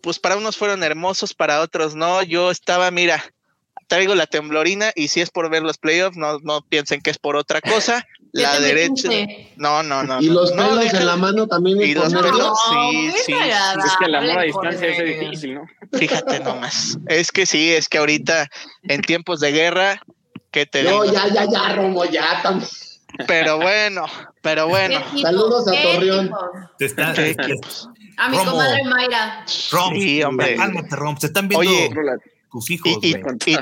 pues para unos fueron hermosos, para otros no. Yo estaba, mira, traigo la temblorina y si es por ver los playoffs, no, no piensen que es por otra cosa. La derecha. No, no, no. Y los pelos en la mano también. Y los pelos, sí, sí. Es que el amor a distancia es difícil, ¿no? Fíjate nomás. Es que sí, es que ahorita en tiempos de guerra, ¿qué te No, ya, ya, ya, Romo, ya también. Pero bueno, pero [laughs] bueno. Saludos a Torreón. Te está, a mi comadre Mayra. Rom, sí, hombre. Cálmate, Rom. Se están viendo. Oye, tus hijos. Y,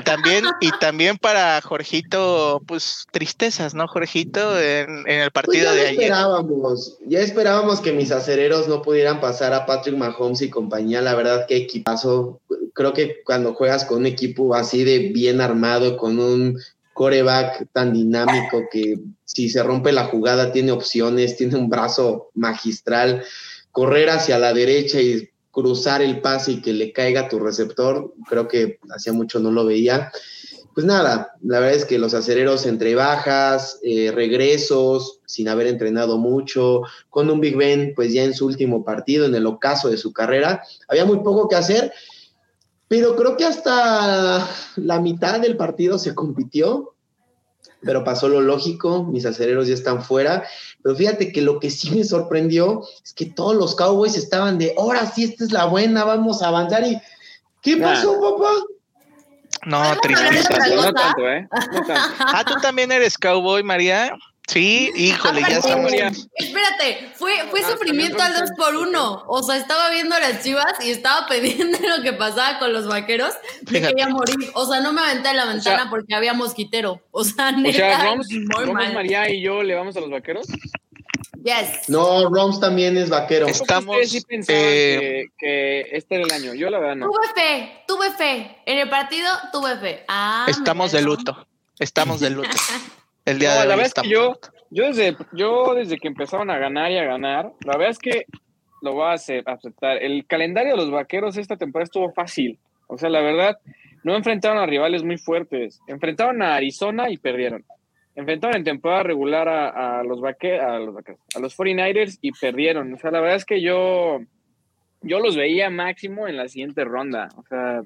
también, y también para Jorgito, pues tristezas, ¿no, Jorgito? En, el pues partido de ayer. Esperábamos, ya esperábamos que mis acereros no pudieran pasar a Patrick Mahomes y compañía. La verdad, qué equipazo. Creo que cuando juegas con un equipo así de bien armado, con un coreback tan dinámico que si se rompe la jugada tiene opciones, tiene un brazo magistral, correr hacia la derecha y cruzar el pase y que le caiga a tu receptor, creo que hacía mucho no lo veía. Pues nada, la verdad es que los acereros entre bajas, eh, regresos, sin haber entrenado mucho, con un Big Ben, pues ya en su último partido, en el ocaso de su carrera, había muy poco que hacer, pero creo que hasta la mitad del partido se compitió, pero pasó lo lógico, mis acereros ya están fuera. Pero fíjate que lo que sí me sorprendió es que todos los Cowboys estaban de, ahora sí, esta es la buena, vamos a avanzar. ¿Y qué pasó, papá? No, tristeza. No tanto, ¿eh? Ah, tú también eres cowboy, María. Sí, híjole, ya estamos. Espérate, fue, fue sufrimiento al dos por uno. O sea, estaba viendo las chivas y estaba [laughs] pidiendo lo que pasaba con los vaqueros. Me quería morir. O sea, no me aventé en la ventana porque había mosquitero. O sea, [laughs] neta, o sea, María y yo le vamos a los vaqueros. Yes. No, Roms también es vaquero. Estamos. Sí eh, que, este era el año. Yo la verdad no. Tuve fe, tuve fe. En el partido tuve fe. Ah, estamos de luto. Estamos de luto. [laughs] El día de hoy la verdad es que yo, yo desde, yo desde que empezaron a ganar y a ganar, la verdad es que lo voy a aceptar. El calendario de los vaqueros esta temporada estuvo fácil. O sea, la verdad, no enfrentaron a rivales muy fuertes. Enfrentaron a Arizona y perdieron. Enfrentaron en temporada regular a, los vaqueros, a los, a los 49ers y perdieron. O sea, la verdad es que yo, yo los veía máximo en la siguiente ronda. O sea,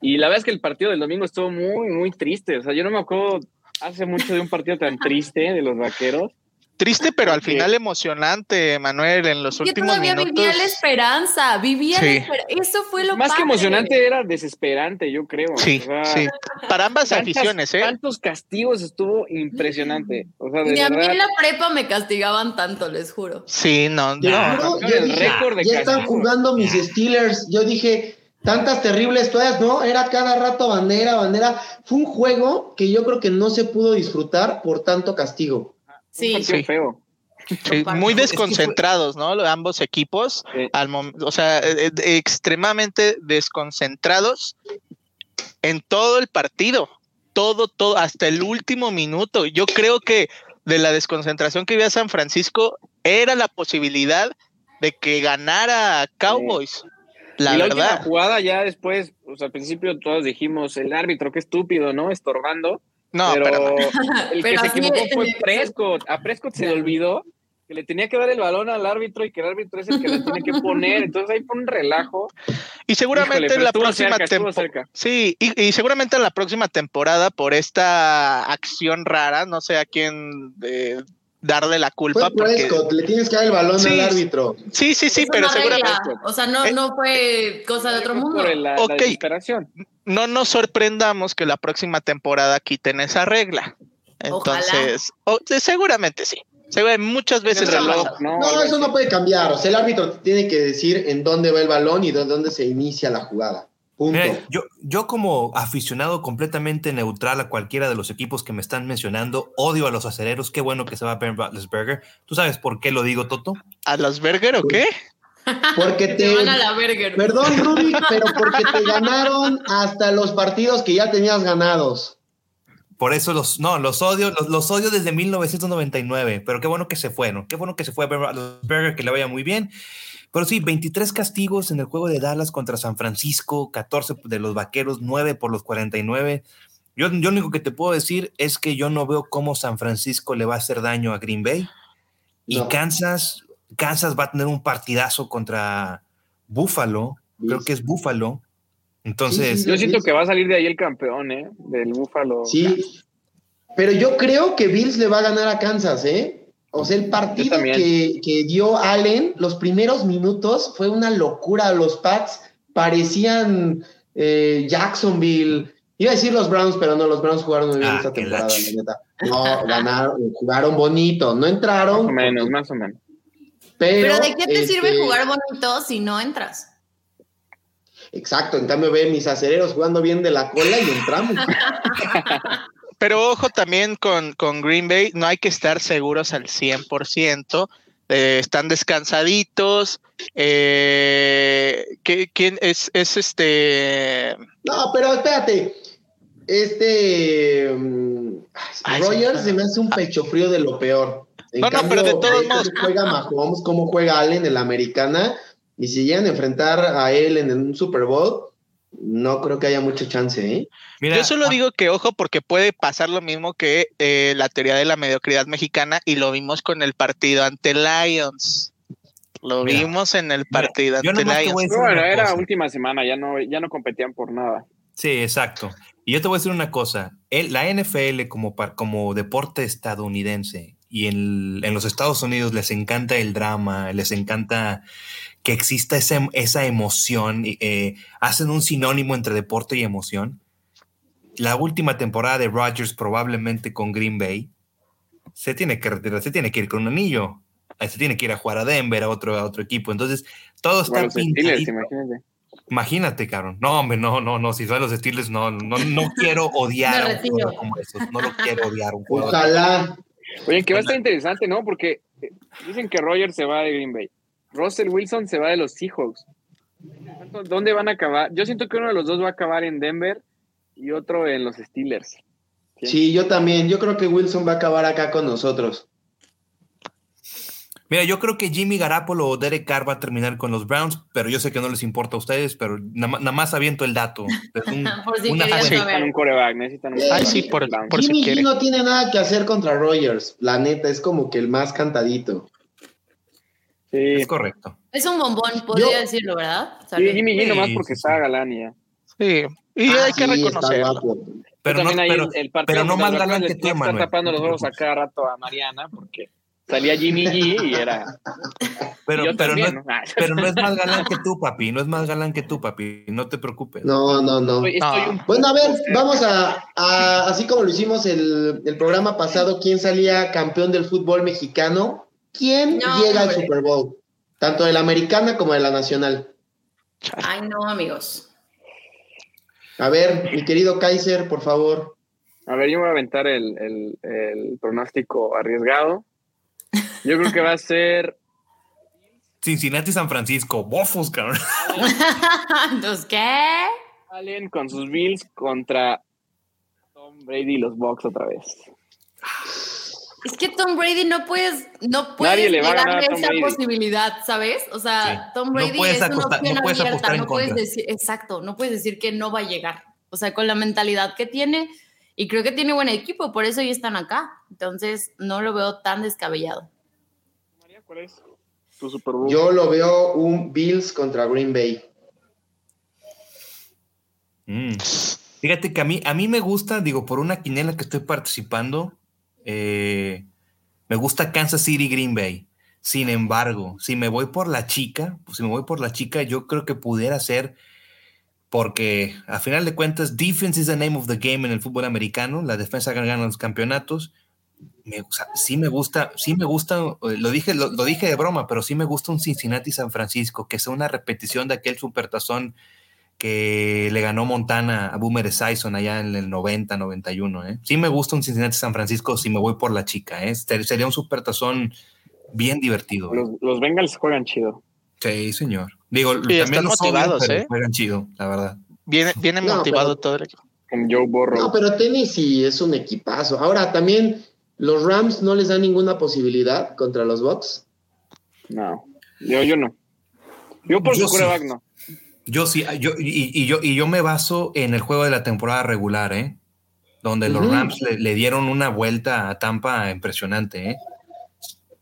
y la verdad es que el partido del domingo estuvo muy, muy triste. O sea, yo no me acuerdo hace mucho de un partido tan triste de los vaqueros. Triste, pero al final emocionante, Manuel, en los últimos minutos. Yo vivía la esperanza, vivía la esperanza. Eso fue lo Más que emocionante, era desesperante, yo creo. Sí, sí. Para ambas aficiones, ¿eh? Tantos castigos estuvo impresionante. O sea, Ni a mí en la prepa me castigaban tanto, les juro. Sí, no, no. el récord de ya están jugando mis Steelers. Yo dije, tantas terribles toallas, ¿no? Era cada rato bandera, bandera. Fue un juego que yo creo que no se pudo disfrutar por tanto castigo. Sí, sí. feo. muy desconcentrados, ¿no? Ambos equipos, al o sea, e, e, extremadamente desconcentrados en todo el partido, todo, todo, hasta el último minuto. Yo creo que de la desconcentración que había San Francisco era la posibilidad de que ganara Cowboys. La, última jugada ya después, o sea, al principio todos dijimos, el árbitro, qué estúpido, ¿no? Estorbando. No, pero, el que se equivocó fue Prescott. A Prescott se le olvidó que le tenía que dar el balón al árbitro y que el árbitro es el que le tiene que [laughs] poner. Entonces ahí fue un relajo. Y seguramente en la próxima temporada. Sí, y, seguramente en la próxima temporada, por esta acción rara, no sé a quién de, darle la culpa. porque... le tienes que dar el balón al árbitro. Sí, sí, sí, pero seguramente. O sea, no, eh, no fue cosa de otro mundo. ok, no nos sorprendamos que la próxima temporada quiten esa regla. Entonces, seguramente sí. muchas veces No, no eso no puede cambiar. O sea, el árbitro tiene que decir en dónde va el balón y dónde se inicia la jugada yo, yo como aficionado completamente neutral a cualquiera de los equipos que me están mencionando, odio a los acereros. Qué bueno que se va a Ben Burger. ¿Tú sabes por qué lo digo, Toto? ¿A los Burger o qué? Porque [laughs] te, van a la burger. Perdón, Rubik, pero porque te [laughs] ganaron hasta los partidos que ya tenías ganados. Por eso los, no, los odio, los, odio desde 1999, pero qué bueno que se fueron, qué bueno que se fue a los Burger, que le vaya muy bien. Pero sí, 23 castigos en el juego de Dallas contra San Francisco, 14 de los Vaqueros, 9 por los 49. Yo, yo lo único que te puedo decir es que yo no veo cómo San Francisco le va a hacer daño a Green Bay. Y Kansas, Kansas va a tener un partidazo contra Buffalo. Creo que es Buffalo. Entonces. yo siento que va a salir de ahí el campeón, ¿eh? Del Buffalo. Sí. Pero yo creo que Bills le va a ganar a Kansas, ¿eh? O sea, el partido que, dio Allen, los primeros minutos, fue una locura. Los Pats parecían eh, Jacksonville. Iba a decir los Browns, pero no, los Browns jugaron muy bien ah, esta temporada, No, ganaron, jugaron bonito, no entraron. Más o menos, más o menos. Pero, ¿de qué te sirve este jugar bonito si no entras? Exacto, en cambio ve mis acereros jugando bien de la cola y entramos. [laughs] Pero ojo también con, con Green Bay, no hay que estar seguros al 100%. Eh, están descansaditos. Eh, ¿Quién es, es este? No, pero espérate. Este mm, Rogers se me hace un pecho frío de lo peor. no, no, pero de todos modos. Juega Mahomes, cómo juega Allen en la americana. Y si llegan a enfrentar a él en un Super Bowl, no creo que haya mucha chance, ¿eh? Yo solo ah. digo que ojo porque puede pasar lo mismo que eh, la teoría de la mediocridad mexicana y lo vimos con el partido ante Lions. Lo vimos en el partido ante Lions. Bueno, era última semana, ya no, ya no competían por nada. Sí, exacto. Y yo te voy a decir una cosa, la NFL como, como deporte estadounidense y en, en los Estados Unidos les encanta el drama, les encanta que exista esa, esa emoción, eh, hacen un sinónimo entre deporte y emoción. La última temporada de Rodgers, probablemente con Green Bay, se tiene que retirar, se tiene que ir con un anillo, eh, se tiene que ir a jugar a Denver, a otro, a otro equipo. Entonces, todo está imagínate. Imagínate, cabrón. No, hombre, no, no, no. Si son los Steelers, no, no, no [laughs] quiero odiar a un jugador como esos. No lo quiero odiar un jugador. Ojalá. Oye, que va a estar interesante, ¿no? Porque eh, dicen que Rodgers se va de Green Bay. Russell Wilson se va de los Seahawks. ¿Dónde van a acabar? Yo siento que uno de los dos va a acabar en Denver y otro en los Steelers. Sí, yo también. Yo creo que Wilson va a acabar acá con nosotros. Mira, yo creo que Jimmy Garapolo o Derek Carr va a terminar con los Browns, pero yo sé que no les importa a ustedes, pero nada, más aviento el dato. [laughs] por si necesitan un coreback, necesitan un Ay, sí, por, por Jimmy si no tiene nada que hacer contra Rogers, la neta, es como que el más cantadito. Es correcto. Es un bombón, podría decirlo, ¿verdad? Sí, Jimmy G nomás porque está galán y ya. Sí, y hay que reconocerlo. Pero no, pero, el, pero no más galán que tú, Está tapando los ojos a cada rato a Mariana porque salía Jimmy G y era. [laughs] Pero, pero, no, [laughs] pero no es más galán que tú, papi. No es más galán que tú, papi. No te preocupes. No, no, no. Bueno, a ver, vamos a, a, así como lo hicimos el, el programa pasado, ¿quién salía campeón del fútbol mexicano? ¿Quién llega al Super Bowl? Tanto de la americana como de la nacional. Ay, no, amigos. A ver, mi querido Kaiser, por favor. A ver, yo voy a aventar el, pronóstico arriesgado. Yo creo que va a ser. Cincinnati San Francisco, bofos, cabrón. ¿Los [laughs] qué? Salen con sus Bills contra Tom Brady y los Bucks otra vez. Es que Tom Brady no puedes, no puedes darle esa posibilidad, ¿sabes? O sea, Tom Brady es una opción abierta, no puedes decir, exacto, no puedes decir que no va a llegar. O sea, con la mentalidad que tiene, y creo que tiene buen equipo, por eso ya están acá. Entonces, no lo veo tan descabellado. María, ¿cuál es tu Super Bowl? Yo lo veo un Bills contra Green Bay. Mm. Fíjate que a mí, a mí me gusta, digo, por una quinela que estoy participando, eh, me gusta Kansas City Green Bay. Sin embargo, si me voy por la chica, si me voy por la chica, yo creo que pudiera ser porque a final de cuentas, defense is the name of the game en el fútbol americano. La defensa gana los campeonatos. Me, sí me gusta, sí me gusta, eh, lo dije, lo, dije de broma, pero sí me gusta un Cincinnati San Francisco, que sea una repetición de aquel supertazón que le ganó Montana a Boomer Esiason allá en el 90, 91. ¿eh? Sí me gusta un Cincinnati San Francisco si me voy por la chica. ¿eh? Sería un supertazón bien divertido. ¿eh? Los, los, Bengals juegan chido. Sí, señor. Digo, también los motivados, ¿eh? juegan chido, la verdad. Viene, viene motivado todo el equipo. Con Joe Burrow. No, pero Tennessee es un equipazo. Ahora, también los Rams no les dan ninguna posibilidad contra los Bucks. No, yo, yo no. Yo por su coreback no. Yo sí, yo, y, yo, y yo me baso en el juego de la temporada regular, ¿eh? Donde los Rams le, dieron una vuelta a Tampa impresionante, ¿eh?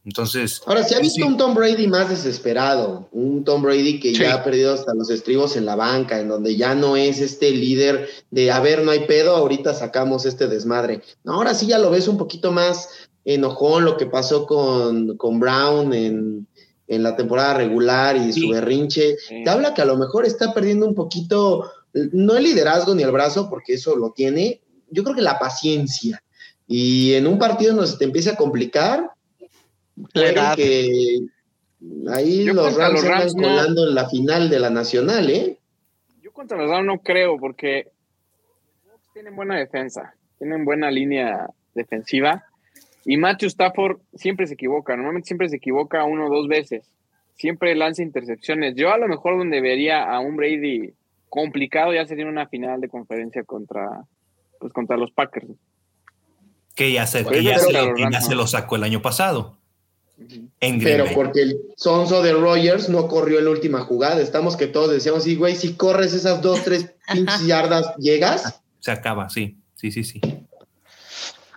Entonces. Ahora, se ha visto un Tom Brady más desesperado, un Tom Brady que ya ha perdido hasta los estribos en la banca, en donde ya no es este líder de a ver, no hay pedo, ahorita sacamos este desmadre. Ahora sí ya lo ves un poquito más enojón lo que pasó con, con Brown en, en la temporada regular y su berrinche, te habla que a lo mejor está perdiendo un poquito, no el liderazgo ni el brazo, porque eso lo tiene, yo creo que la paciencia. Y en un partido donde se te empieza a complicar, que ahí los Rams, están colando en la final de la Nacional, ¿eh? Yo contra los no creo, porque tienen buena defensa, tienen buena línea defensiva. Y Matthew Stafford siempre se equivoca, normalmente siempre se equivoca uno o dos veces. Siempre lanza intercepciones. Yo a lo mejor donde vería a un Brady complicado ya sería una final de conferencia contra, pues, contra los Packers. Que ya se, que ya se, lo sacó el año pasado. Pero porque el sonso de Rogers no corrió en la última jugada. Estamos que todos decíamos, sí, güey, si corres esas dos, tres [laughs] pinches yardas, ¿llegas? Se acaba, sí. Sí, sí, sí.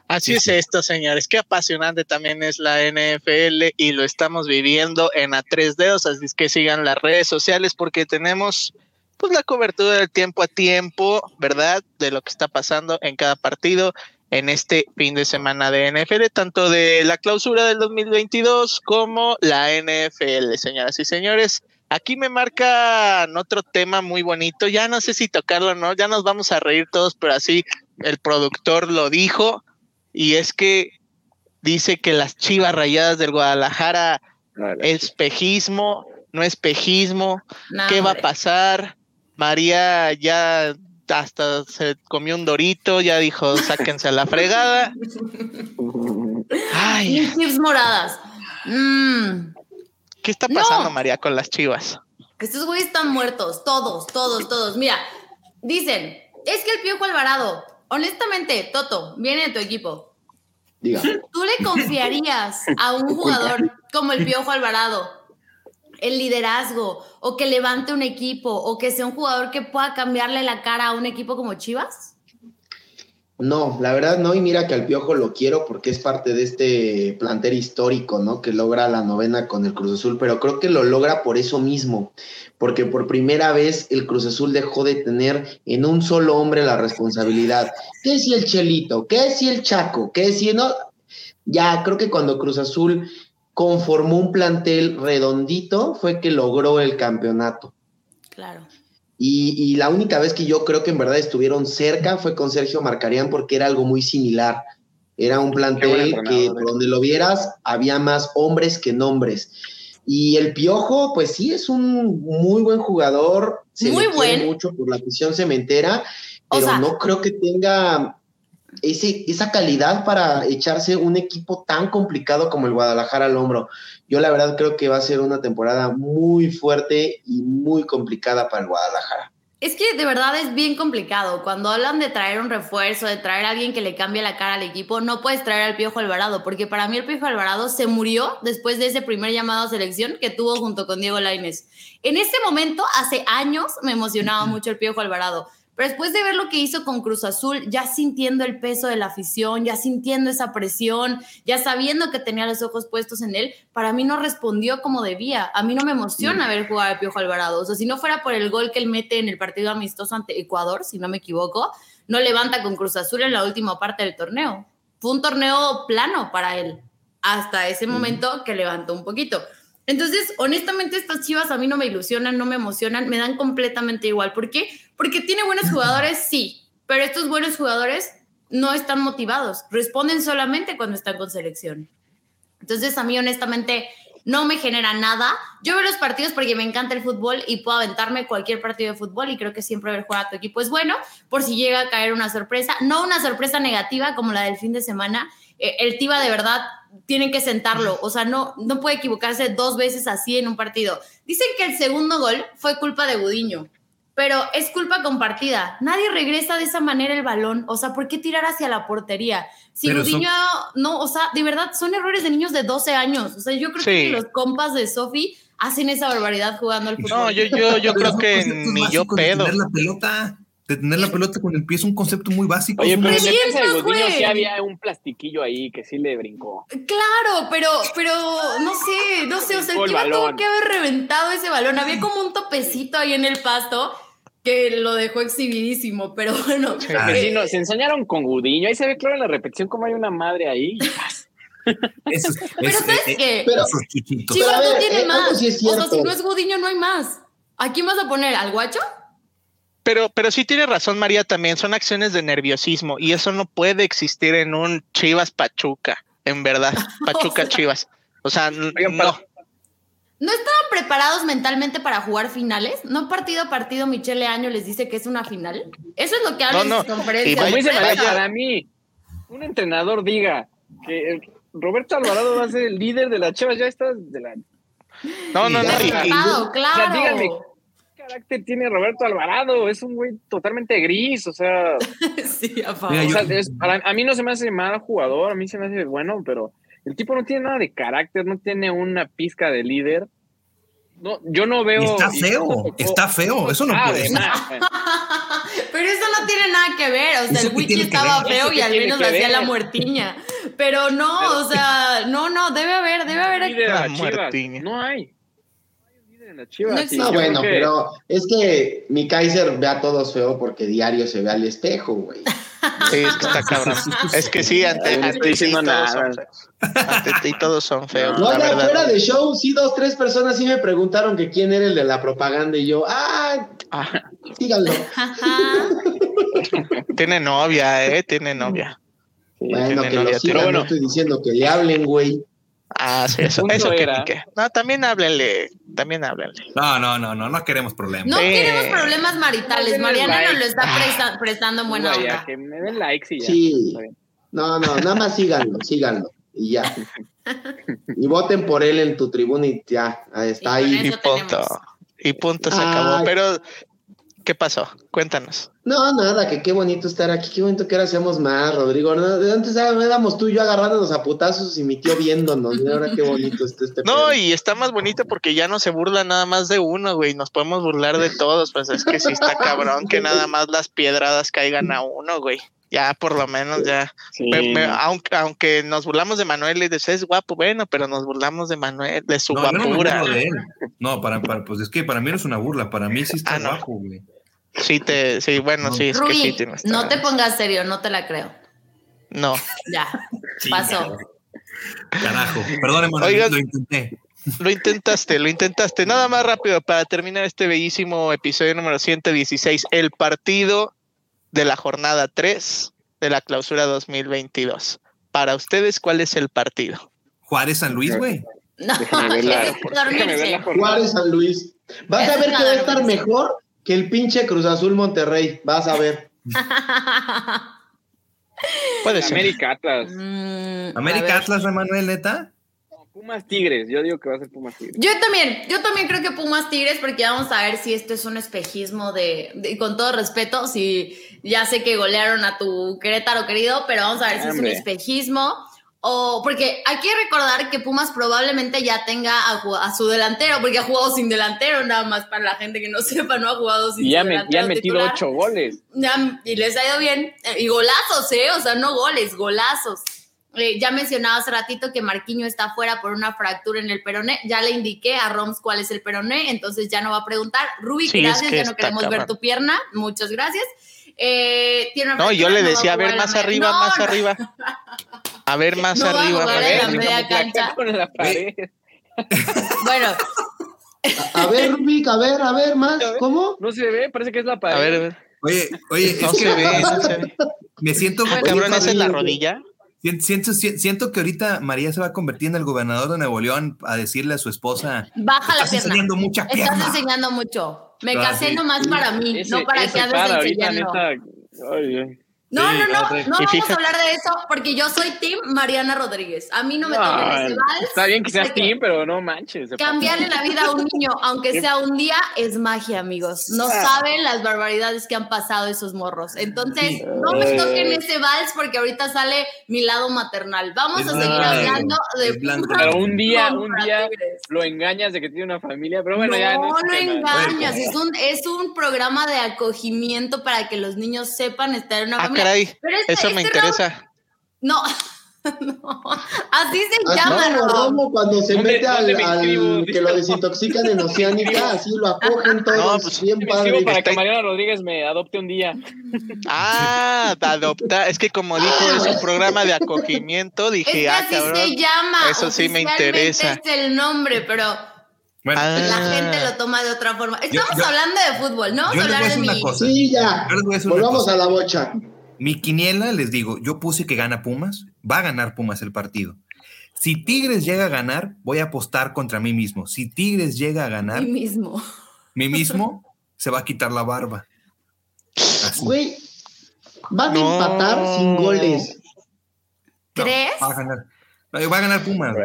Así es esto, señores. Qué apasionante también es la NFL y lo estamos viviendo en a tres dedos. Así es que sigan las redes sociales porque tenemos pues la cobertura del tiempo a tiempo, ¿verdad? De lo que está pasando en cada partido en este fin de semana de NFL, tanto de la clausura del 2022 como la NFL, señoras y señores. Aquí me marcan otro tema muy bonito, ya no sé si tocarlo o no, ya nos vamos a reír todos, pero así el productor lo dijo, y es que dice que las chivas rayadas del Guadalajara, espejismo, no espejismo, ¿qué va a pasar? María ya hasta se comió un dorito, ya dijo, sáquense a la fregada. [laughs] Ay. chips moradas. Mm. ¿Qué está pasando, María, con las chivas? Que estos güeyes están muertos, todos, todos, todos. Mira, dicen, es que el Piojo Alvarado, honestamente, Toto, viene de tu equipo. Diga. ¿Tú le confiarías a un jugador como el Piojo Alvarado el liderazgo o que levante un equipo o que sea un jugador que pueda cambiarle la cara a un equipo como Chivas? No, la verdad no, y mira que al Piojo lo quiero porque es parte de este plantel histórico, ¿no? Que logra la novena con el Cruz Azul, pero creo que lo logra por eso mismo, porque por primera vez el Cruz Azul dejó de tener en un solo hombre la responsabilidad. ¿Qué si el Chelito? ¿Qué si el Chaco? ¿Qué si no? Ya, creo que cuando Cruz Azul conformó un plantel redondito, fue que logró el campeonato. Claro. Y, la única vez que yo creo que en verdad estuvieron cerca fue con Sergio Marcarían porque era algo muy similar. Era un plantel que por donde lo vieras había más hombres que nombres. Y el Piojo, pues sí, es un muy buen jugador. Se muy buen. mucho por la afición cementera, pero no creo que tenga ese, esa calidad para echarse un equipo tan complicado como el Guadalajara al hombro. Yo la verdad creo que va a ser una temporada muy fuerte y muy complicada para el Guadalajara. Es que de verdad es bien complicado. Cuando hablan de traer un refuerzo, de traer a alguien que le cambie la cara al equipo, no puedes traer al Piojo Alvarado, porque para mí el Piojo Alvarado se murió después de ese primer llamado a selección que tuvo junto con Diego Lainez. En ese momento, hace años, me emocionaba mucho el Piojo Alvarado. Pero después de ver lo que hizo con Cruz Azul, ya sintiendo el peso de la afición, ya sintiendo esa presión, ya sabiendo que tenía los ojos puestos en él, para mí no respondió como debía. A mí no me emociona ver jugar al Piojo Alvarado. O sea, si no fuera por el gol que él mete en el partido amistoso ante Ecuador, si no me equivoco, no levanta con Cruz Azul en la última parte del torneo. Fue un torneo plano para él, hasta ese momento que levantó un poquito. Entonces, honestamente, estas chivas a mí no me ilusionan, no me emocionan, me dan completamente igual. ¿Por qué? Porque tiene buenos jugadores, sí, pero estos buenos jugadores no están motivados, responden solamente cuando están con selección. Entonces, a mí, honestamente, no me genera nada. Yo veo los partidos porque me encanta el fútbol y puedo aventarme cualquier partido de fútbol y creo que siempre ver jugar a tu equipo es bueno por si llega a caer una sorpresa, no una sorpresa negativa como la del fin de semana. Eh, el Tiva de verdad tienen que sentarlo, o sea, no, no puede equivocarse dos veces así en un partido. Dicen que el segundo gol fue culpa de Gudiño, pero es culpa compartida. Nadie regresa de esa manera el balón, o sea, ¿por qué tirar hacia la portería? Si Gudiño, no, o sea, de verdad, son errores de niños de 12 años, o sea, yo creo que los compas de Sofi hacen esa barbaridad jugando al fútbol. No, yo, yo, yo [laughs] creo que ni yo pedo. La pelota de tener la pelota con el pie es un concepto muy básico. Oye, pero en el de sí había un plastiquillo ahí que sí le brincó. Claro, pero, pero no sé, no sé, o sea, el tuvo que haber reventado ese balón. Había como un topecito ahí en el pasto que lo dejó exhibidísimo, pero bueno. Sí, no, se enseñaron con Gudiño, ahí se ve claro en la repetición cómo hay una madre ahí. [laughs] Eso es, pero ¿sabes qué? Pero, Chivas no tiene eh, más. o sea, si no es Gudiño, no hay más. ¿A quién vas a poner? ¿Al guacho? Pero, pero sí tiene razón María también, son acciones de nerviosismo y eso no puede existir en un Chivas Pachuca, en verdad, [laughs] Pachuca Chivas. O sea, no. No, ¿No estaban preparados mentalmente para jugar finales? ¿No partido a partido Michele Año les dice que es una final? Eso es lo que hablan en sus conferencias. para mí, un entrenador diga que Roberto Alvarado va a ser el líder de la Chivas, ya está de la... No, no, no. claro. díganme, ¿qué carácter tiene Roberto Alvarado? Es un güey totalmente gris, o sea... [laughs] sí, a favor. a mí no se me hace mal jugador, a mí se me hace bueno, pero el tipo no tiene nada de carácter, no tiene una pizca de líder. No, yo no veo. Está feo, está feo, eso no puede ser. [laughs] Pero eso no tiene nada que ver, o sea, el wiki estaba feo y al menos hacía la muertiña. Pero no, o sea, no, no, debe haber, debe haber. La muertiña. No hay. No, bueno, pero es que mi Kaiser ve a todos feo porque diario se ve al espejo, güey. Sí, es que está cabrón. Es que sí, ante, ante, ti todos son feos. ante ti todos son feos. No, ya fuera de show, sí, dos, tres personas sí me preguntaron que quién era el de la propaganda y yo, ah, ah. síganlo. [laughs] Tiene novia, eh, tiene novia. bueno, que lo sigan, no estoy diciendo que le hablen, güey. Ah, sí, eso, eso que, que, No, también háblenle, también háblenle. No, no, no, no, no queremos problemas. No queremos problemas maritales. Mariana nos lo está ah. prestando buena no, onda. que me den likes y ya. Sí. No, no, nada más síganlo, síganlo. Y ya. [laughs] y voten por él en tu tribuna y ya, está ahí. Y punto. Y punto, se acabó. Pero ¿Qué pasó? Cuéntanos. No, nada, que qué bonito estar aquí, qué bonito que ahora seamos más, Rodrigo. Antes éramos tú y yo agarrándonos a putazos y mi tío viéndonos. Y ahora qué bonito está este. No, y está más bonito porque ya no se burla nada más de uno, güey. Nos podemos burlar de todos, pues es que sí está [laughs] cabrón que nada más las piedradas caigan a uno, güey. Ya por lo menos ya. aunque, aunque nos burlamos de Manuel y dices es guapo, bueno, pero nos burlamos de Manuel, de su guapura. No, para, para, pues es que para mí no es una burla, para mí sí está ah, güey. Sí, te, sí, bueno, sí, es que sí tienes. No te pongas serio, no te la creo. No. Ya, pasó. Carajo, perdóneme, lo intenté. Lo intentaste, lo intentaste. Nada más rápido para terminar este bellísimo episodio número 116, el partido de la jornada 3 de la clausura 2022. Para ustedes, ¿cuál es el partido? Juárez San Luis, güey. No, [laughs] Juárez San Luis. Vas a ver que va a estar mejor que el pinche Cruz Azul Monterrey. Vas a ver. [laughs] Puede ser. América Atlas. Mm, América Atlas, Manuel, neta. Pumas Tigres, yo digo que va a ser Pumas Tigres. Yo también, yo también creo que Pumas Tigres, porque vamos a ver si esto es un espejismo de, con todo respeto, si ya sé que golearon a tu Querétaro querido, pero vamos a ver si es un espejismo o porque hay que recordar que Pumas probablemente ya tenga a, su delantero, porque ha jugado sin delantero, nada más para la gente que no [laughs] sepa, no ha jugado sin y ya delantero. ya han metido ocho goles. y les ha ido bien. Eh, y golazos, ¿eh? O sea, no goles, golazos. Eh, ya mencionaba hace ratito que Marquiño está fuera por una fractura en el peroné. Ya le indiqué a Roms cuál es el peroné, entonces ya no va a preguntar. Rubik, gracias, ya no queremos ver tu pierna. Muchas gracias. Eh, no, yo le decía, a ver, más arriba, más arriba. [laughs] A ver, más arriba. A bueno. A, ver, Rubik, a ver, a ver, más. ¿Cómo? No se ve, parece que es la pared. A ver, a ver. Oye, oye, no se ve, no se ve. Me siento. Cabrón, ¿es en la rodilla? Siento, siento, que ahorita María se va a convertir en el gobernador de Nuevo León a decirle a su esposa: Baja la pierna. Estás enseñando mucha pierna. Estás enseñando mucho. Me casé nomás para mí, no para que andes enseñando. Ay, no, no, no, no vamos a hablar de eso porque yo soy Team Mariana Rodríguez. A mí no me toquen ese vals. Está bien que seas Team, pero no manches. Cambiarle la vida a un niño, aunque sea un día, es magia, amigos. No ah. saben las barbaridades que han pasado esos morros. Entonces, no me toquen ese vals porque ahorita sale mi lado maternal. Vamos a seguir hablando de. Pero un día, un día lo engañas de que tiene una familia, pero bueno, ya. No, lo engañas. Es un, es un programa de acogimiento para que los niños sepan estar en una familia eso me interesa. No, [laughs] no, así se ah, llama. No, no, cuando se mete al, que lo desintoxican en Oceánica, [laughs] así lo acogen todos no, pues, bien padre. para que Mariana Rodríguez me adopte un día. Ah, adopta, es que como dijo, es un programa de acogimiento, dije, ah, así se llama. Eso sí me interesa. es el nombre, pero bueno, la ah. gente lo toma de otra forma. Estamos hablando de fútbol, ¿no? Vamos a hablar de mi... Sí, ya. Volvamos a la bocha. Mi quiniela, les digo, yo puse que gana Pumas, va a ganar Pumas el partido. Si Tigres llega a ganar, voy a apostar contra mí mismo. Si Tigres llega a ganar. Mí mismo. Mí [laughs] mismo se va a quitar la barba. Güey, van a empatar sin goles. ¿Crees? va a ganar. Va a ganar Pumas.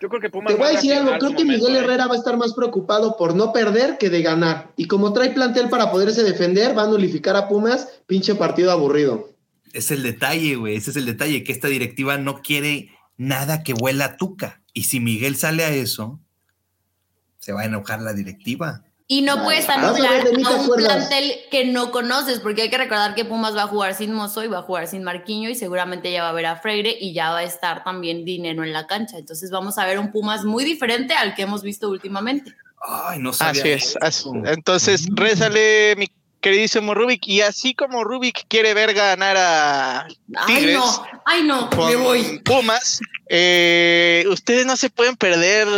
Yo creo que Pumas Te voy a decir algo, creo que Miguel ¿eh? Herrera va a estar más preocupado por no perder que de ganar. Y como trae plantel para poderse defender, va a nulificar a Pumas, pinche partido aburrido. Es el detalle, güey, ese es el detalle, que esta directiva no quiere nada que huela a tuca. Y si Miguel sale a eso, se va a enojar la directiva. Y no puedes anular a, un plantel que no conoces, porque hay que recordar que Pumas va a jugar sin Mozo y va a jugar sin Marquiño y seguramente ya va a ver a Freire y ya va a estar también dinero en la cancha. Entonces vamos a ver un Pumas muy diferente al que hemos visto últimamente. Ay, no sabía Así es. Así. Entonces, rézale mi queridísimo Rubik. Y así como Rubik quiere ver ganar a Tigres, ay no, ay no, me voy. Pumas, eh, ustedes no se pueden perder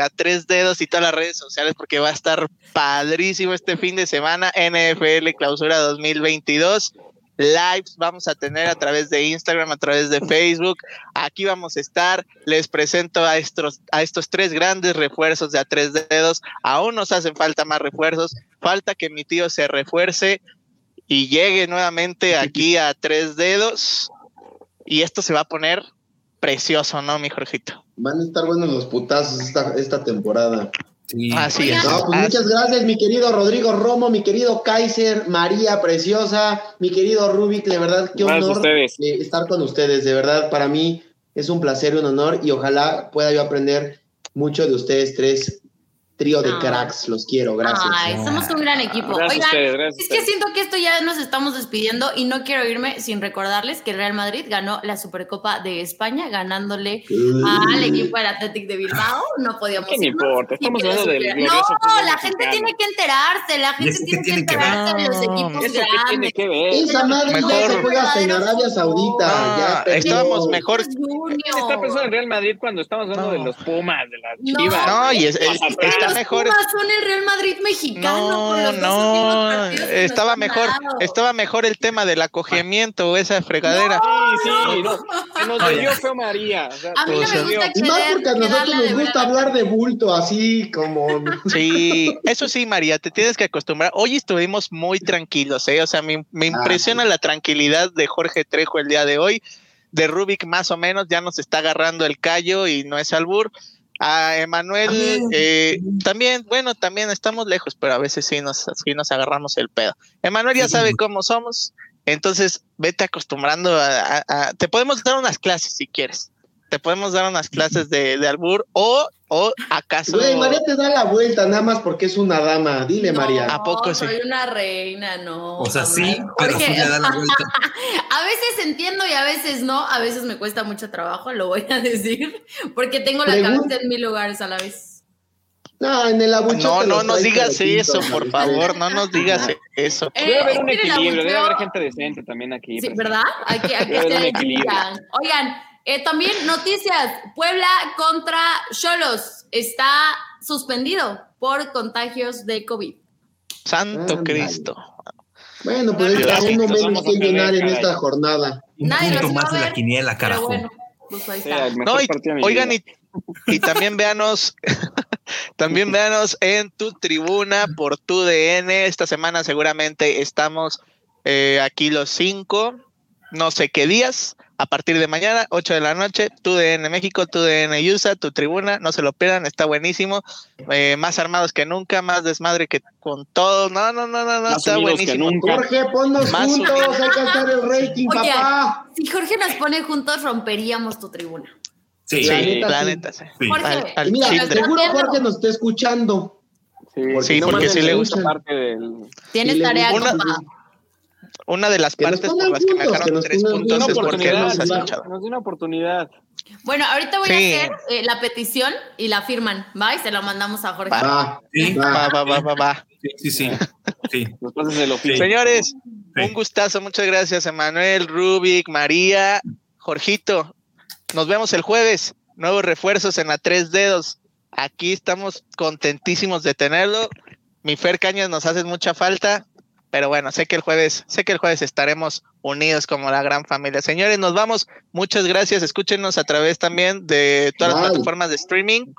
a, tres dedos y todas las redes sociales porque va a estar padrísimo este fin de semana NFL Clausura 2022 lives vamos a tener a través de Instagram, a través de Facebook. Aquí vamos a estar. Les presento a estos, a estos tres grandes refuerzos de a tres dedos. Aún nos hacen falta más refuerzos. Falta que mi tío se refuerce y llegue nuevamente aquí a tres dedos. Y esto se va a poner precioso, ¿no, mi Jorgito? Van a estar buenos los putazos esta, esta temporada. Así es. Pues muchas gracias, mi querido Rodrigo Romo, mi querido Kaiser, María Preciosa, mi querido Rubik, de verdad, qué honor estar con ustedes, de verdad, para mí es un placer y un honor y ojalá pueda yo aprender mucho de ustedes tres trío de cracks, los quiero, gracias. Ay, somos un gran equipo. Oigan, es que siento que esto ya nos estamos despidiendo y no quiero irme sin recordarles que el Real Madrid ganó la Supercopa de España ganándole al equipo del Athletic de Bilbao. No podíamos ¿Qué importa? Estamos hablando del No, la gente tiene que enterarse, la gente tiene que, enterarse de los equipos ¿Eso grandes. tiene que ver? Esa madre mejor. ya se juega en Arabia Saudita. ya estábamos mejor. ¿Quién está pensando en Real Madrid cuando estamos hablando de los Pumas, de las Chivas? No, y es, está mejor. son el Real Madrid mexicano. No, no, estaba mejor, estaba mejor el tema del acogimiento o esa fregadera. sí, sí, no, se nos dio feo María. a mí no me gusta Y más porque a nosotros nos gusta hablar de bulto, así como. [laughs] Sí, eso sí, María, te tienes que acostumbrar. Hoy estuvimos muy tranquilos, ¿eh? O sea, me, me ah, impresiona la tranquilidad de Jorge Trejo el día de hoy. De Rubik, más o menos, ya nos está agarrando el callo y no es albur. A Emanuel eh, también, bueno, también estamos lejos, pero a veces sí nos, sí nos agarramos el pedo. Emanuel ya sabe cómo somos, entonces vete acostumbrando a, Te podemos dar unas clases si quieres. Te podemos dar unas clases de, de albur o ¿O acaso? Güey, María te da la vuelta nada más porque es una dama. Dile, María. ¿A poco sí? Soy una reina, no. O sea, sí, pero sí le da la vuelta. [laughs] a veces entiendo y a veces no. A veces me cuesta mucho trabajo, lo voy a [laughs] decir, porque tengo la cabeza en mil lugares a la vez. No, en el No, no nos digas eso, por favor, no nos digas eso. Eh, debe haber un equilibrio, debe haber gente decente también aquí. Sí, ¿verdad? Hay que, hay que Oigan, eh, también noticias, Puebla contra Cholos está suspendido por contagios de COVID. Santo Cristo. Bueno, pues es uno menos que llenar en esta jornada. Un punto más de la quiniela, carajo. pues ahí está. oigan, y, y también véanos, [laughs] también véanos en tu tribuna por tu DN. Esta semana seguramente estamos eh, aquí los cinco, no sé qué días a partir de mañana, 8 de la noche, tu DN México, tu DN USA, tu tribuna, no se lo pierdan, está buenísimo. Eh, más armados que nunca, más desmadre que con todo. No, no, no, no, no está buenísimo. Jorge, ponnos juntos, hay que hacer el rating, papá. Si Jorge nos pone juntos, romperíamos tu tribuna. Sí, sí planeta, sí. Jorge, mira, seguro Jorge nos está escuchando. Sí, porque, si le gusta parte del. Tienes tarea, compa una de las partes por las que me dejaron tres puntos es porque nos has escuchado. Nos dio una oportunidad. Bueno, ahorita voy a hacer eh, la petición y la firman, ¿va? Y se la mandamos a Jorge. Va, sí, va, va, va, va. Sí, sí, sí. [laughs] Señores, un gustazo. Muchas gracias, Emanuel, Rubik, María, Jorgito. Nos vemos el jueves. Nuevos refuerzos en la tres dedos. Aquí estamos contentísimos de tenerlo. Mi Fer Cañas nos hace mucha falta Pero bueno, sé que el jueves, sé que el jueves estaremos unidos como la gran familia. Señores, nos vamos. Muchas gracias. Escúchenos a través también de todas las plataformas de streaming.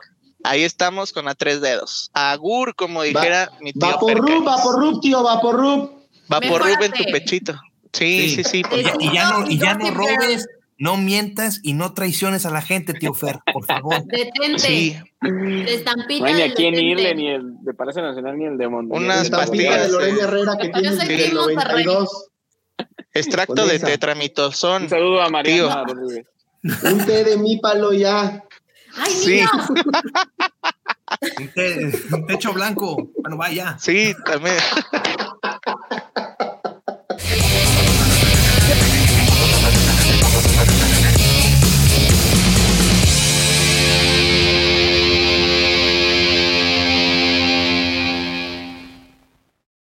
Ahí estamos con a tres dedos. Agur, como dijera mi tío. Va por rub, va por rub, tío, va por rub. Va por rub en tu pechito. Sí, sí, sí. Y, ya no, y ya no robes, no mientas y no traiciones a la gente, tío Fer, por favor. [laughs] Detente. Sí. De estampita. No hay ni a quién irle, ni el de Palacio Nacional, ni el de Monterrey. Unas pastillas de Lorena Herrera que tiene el 92. Extracto de tetramitosón. Un saludo a María. Un té de mípalo ya. ¡Ay, sí. un, techo blanco. Bueno, vaya. Sí, también.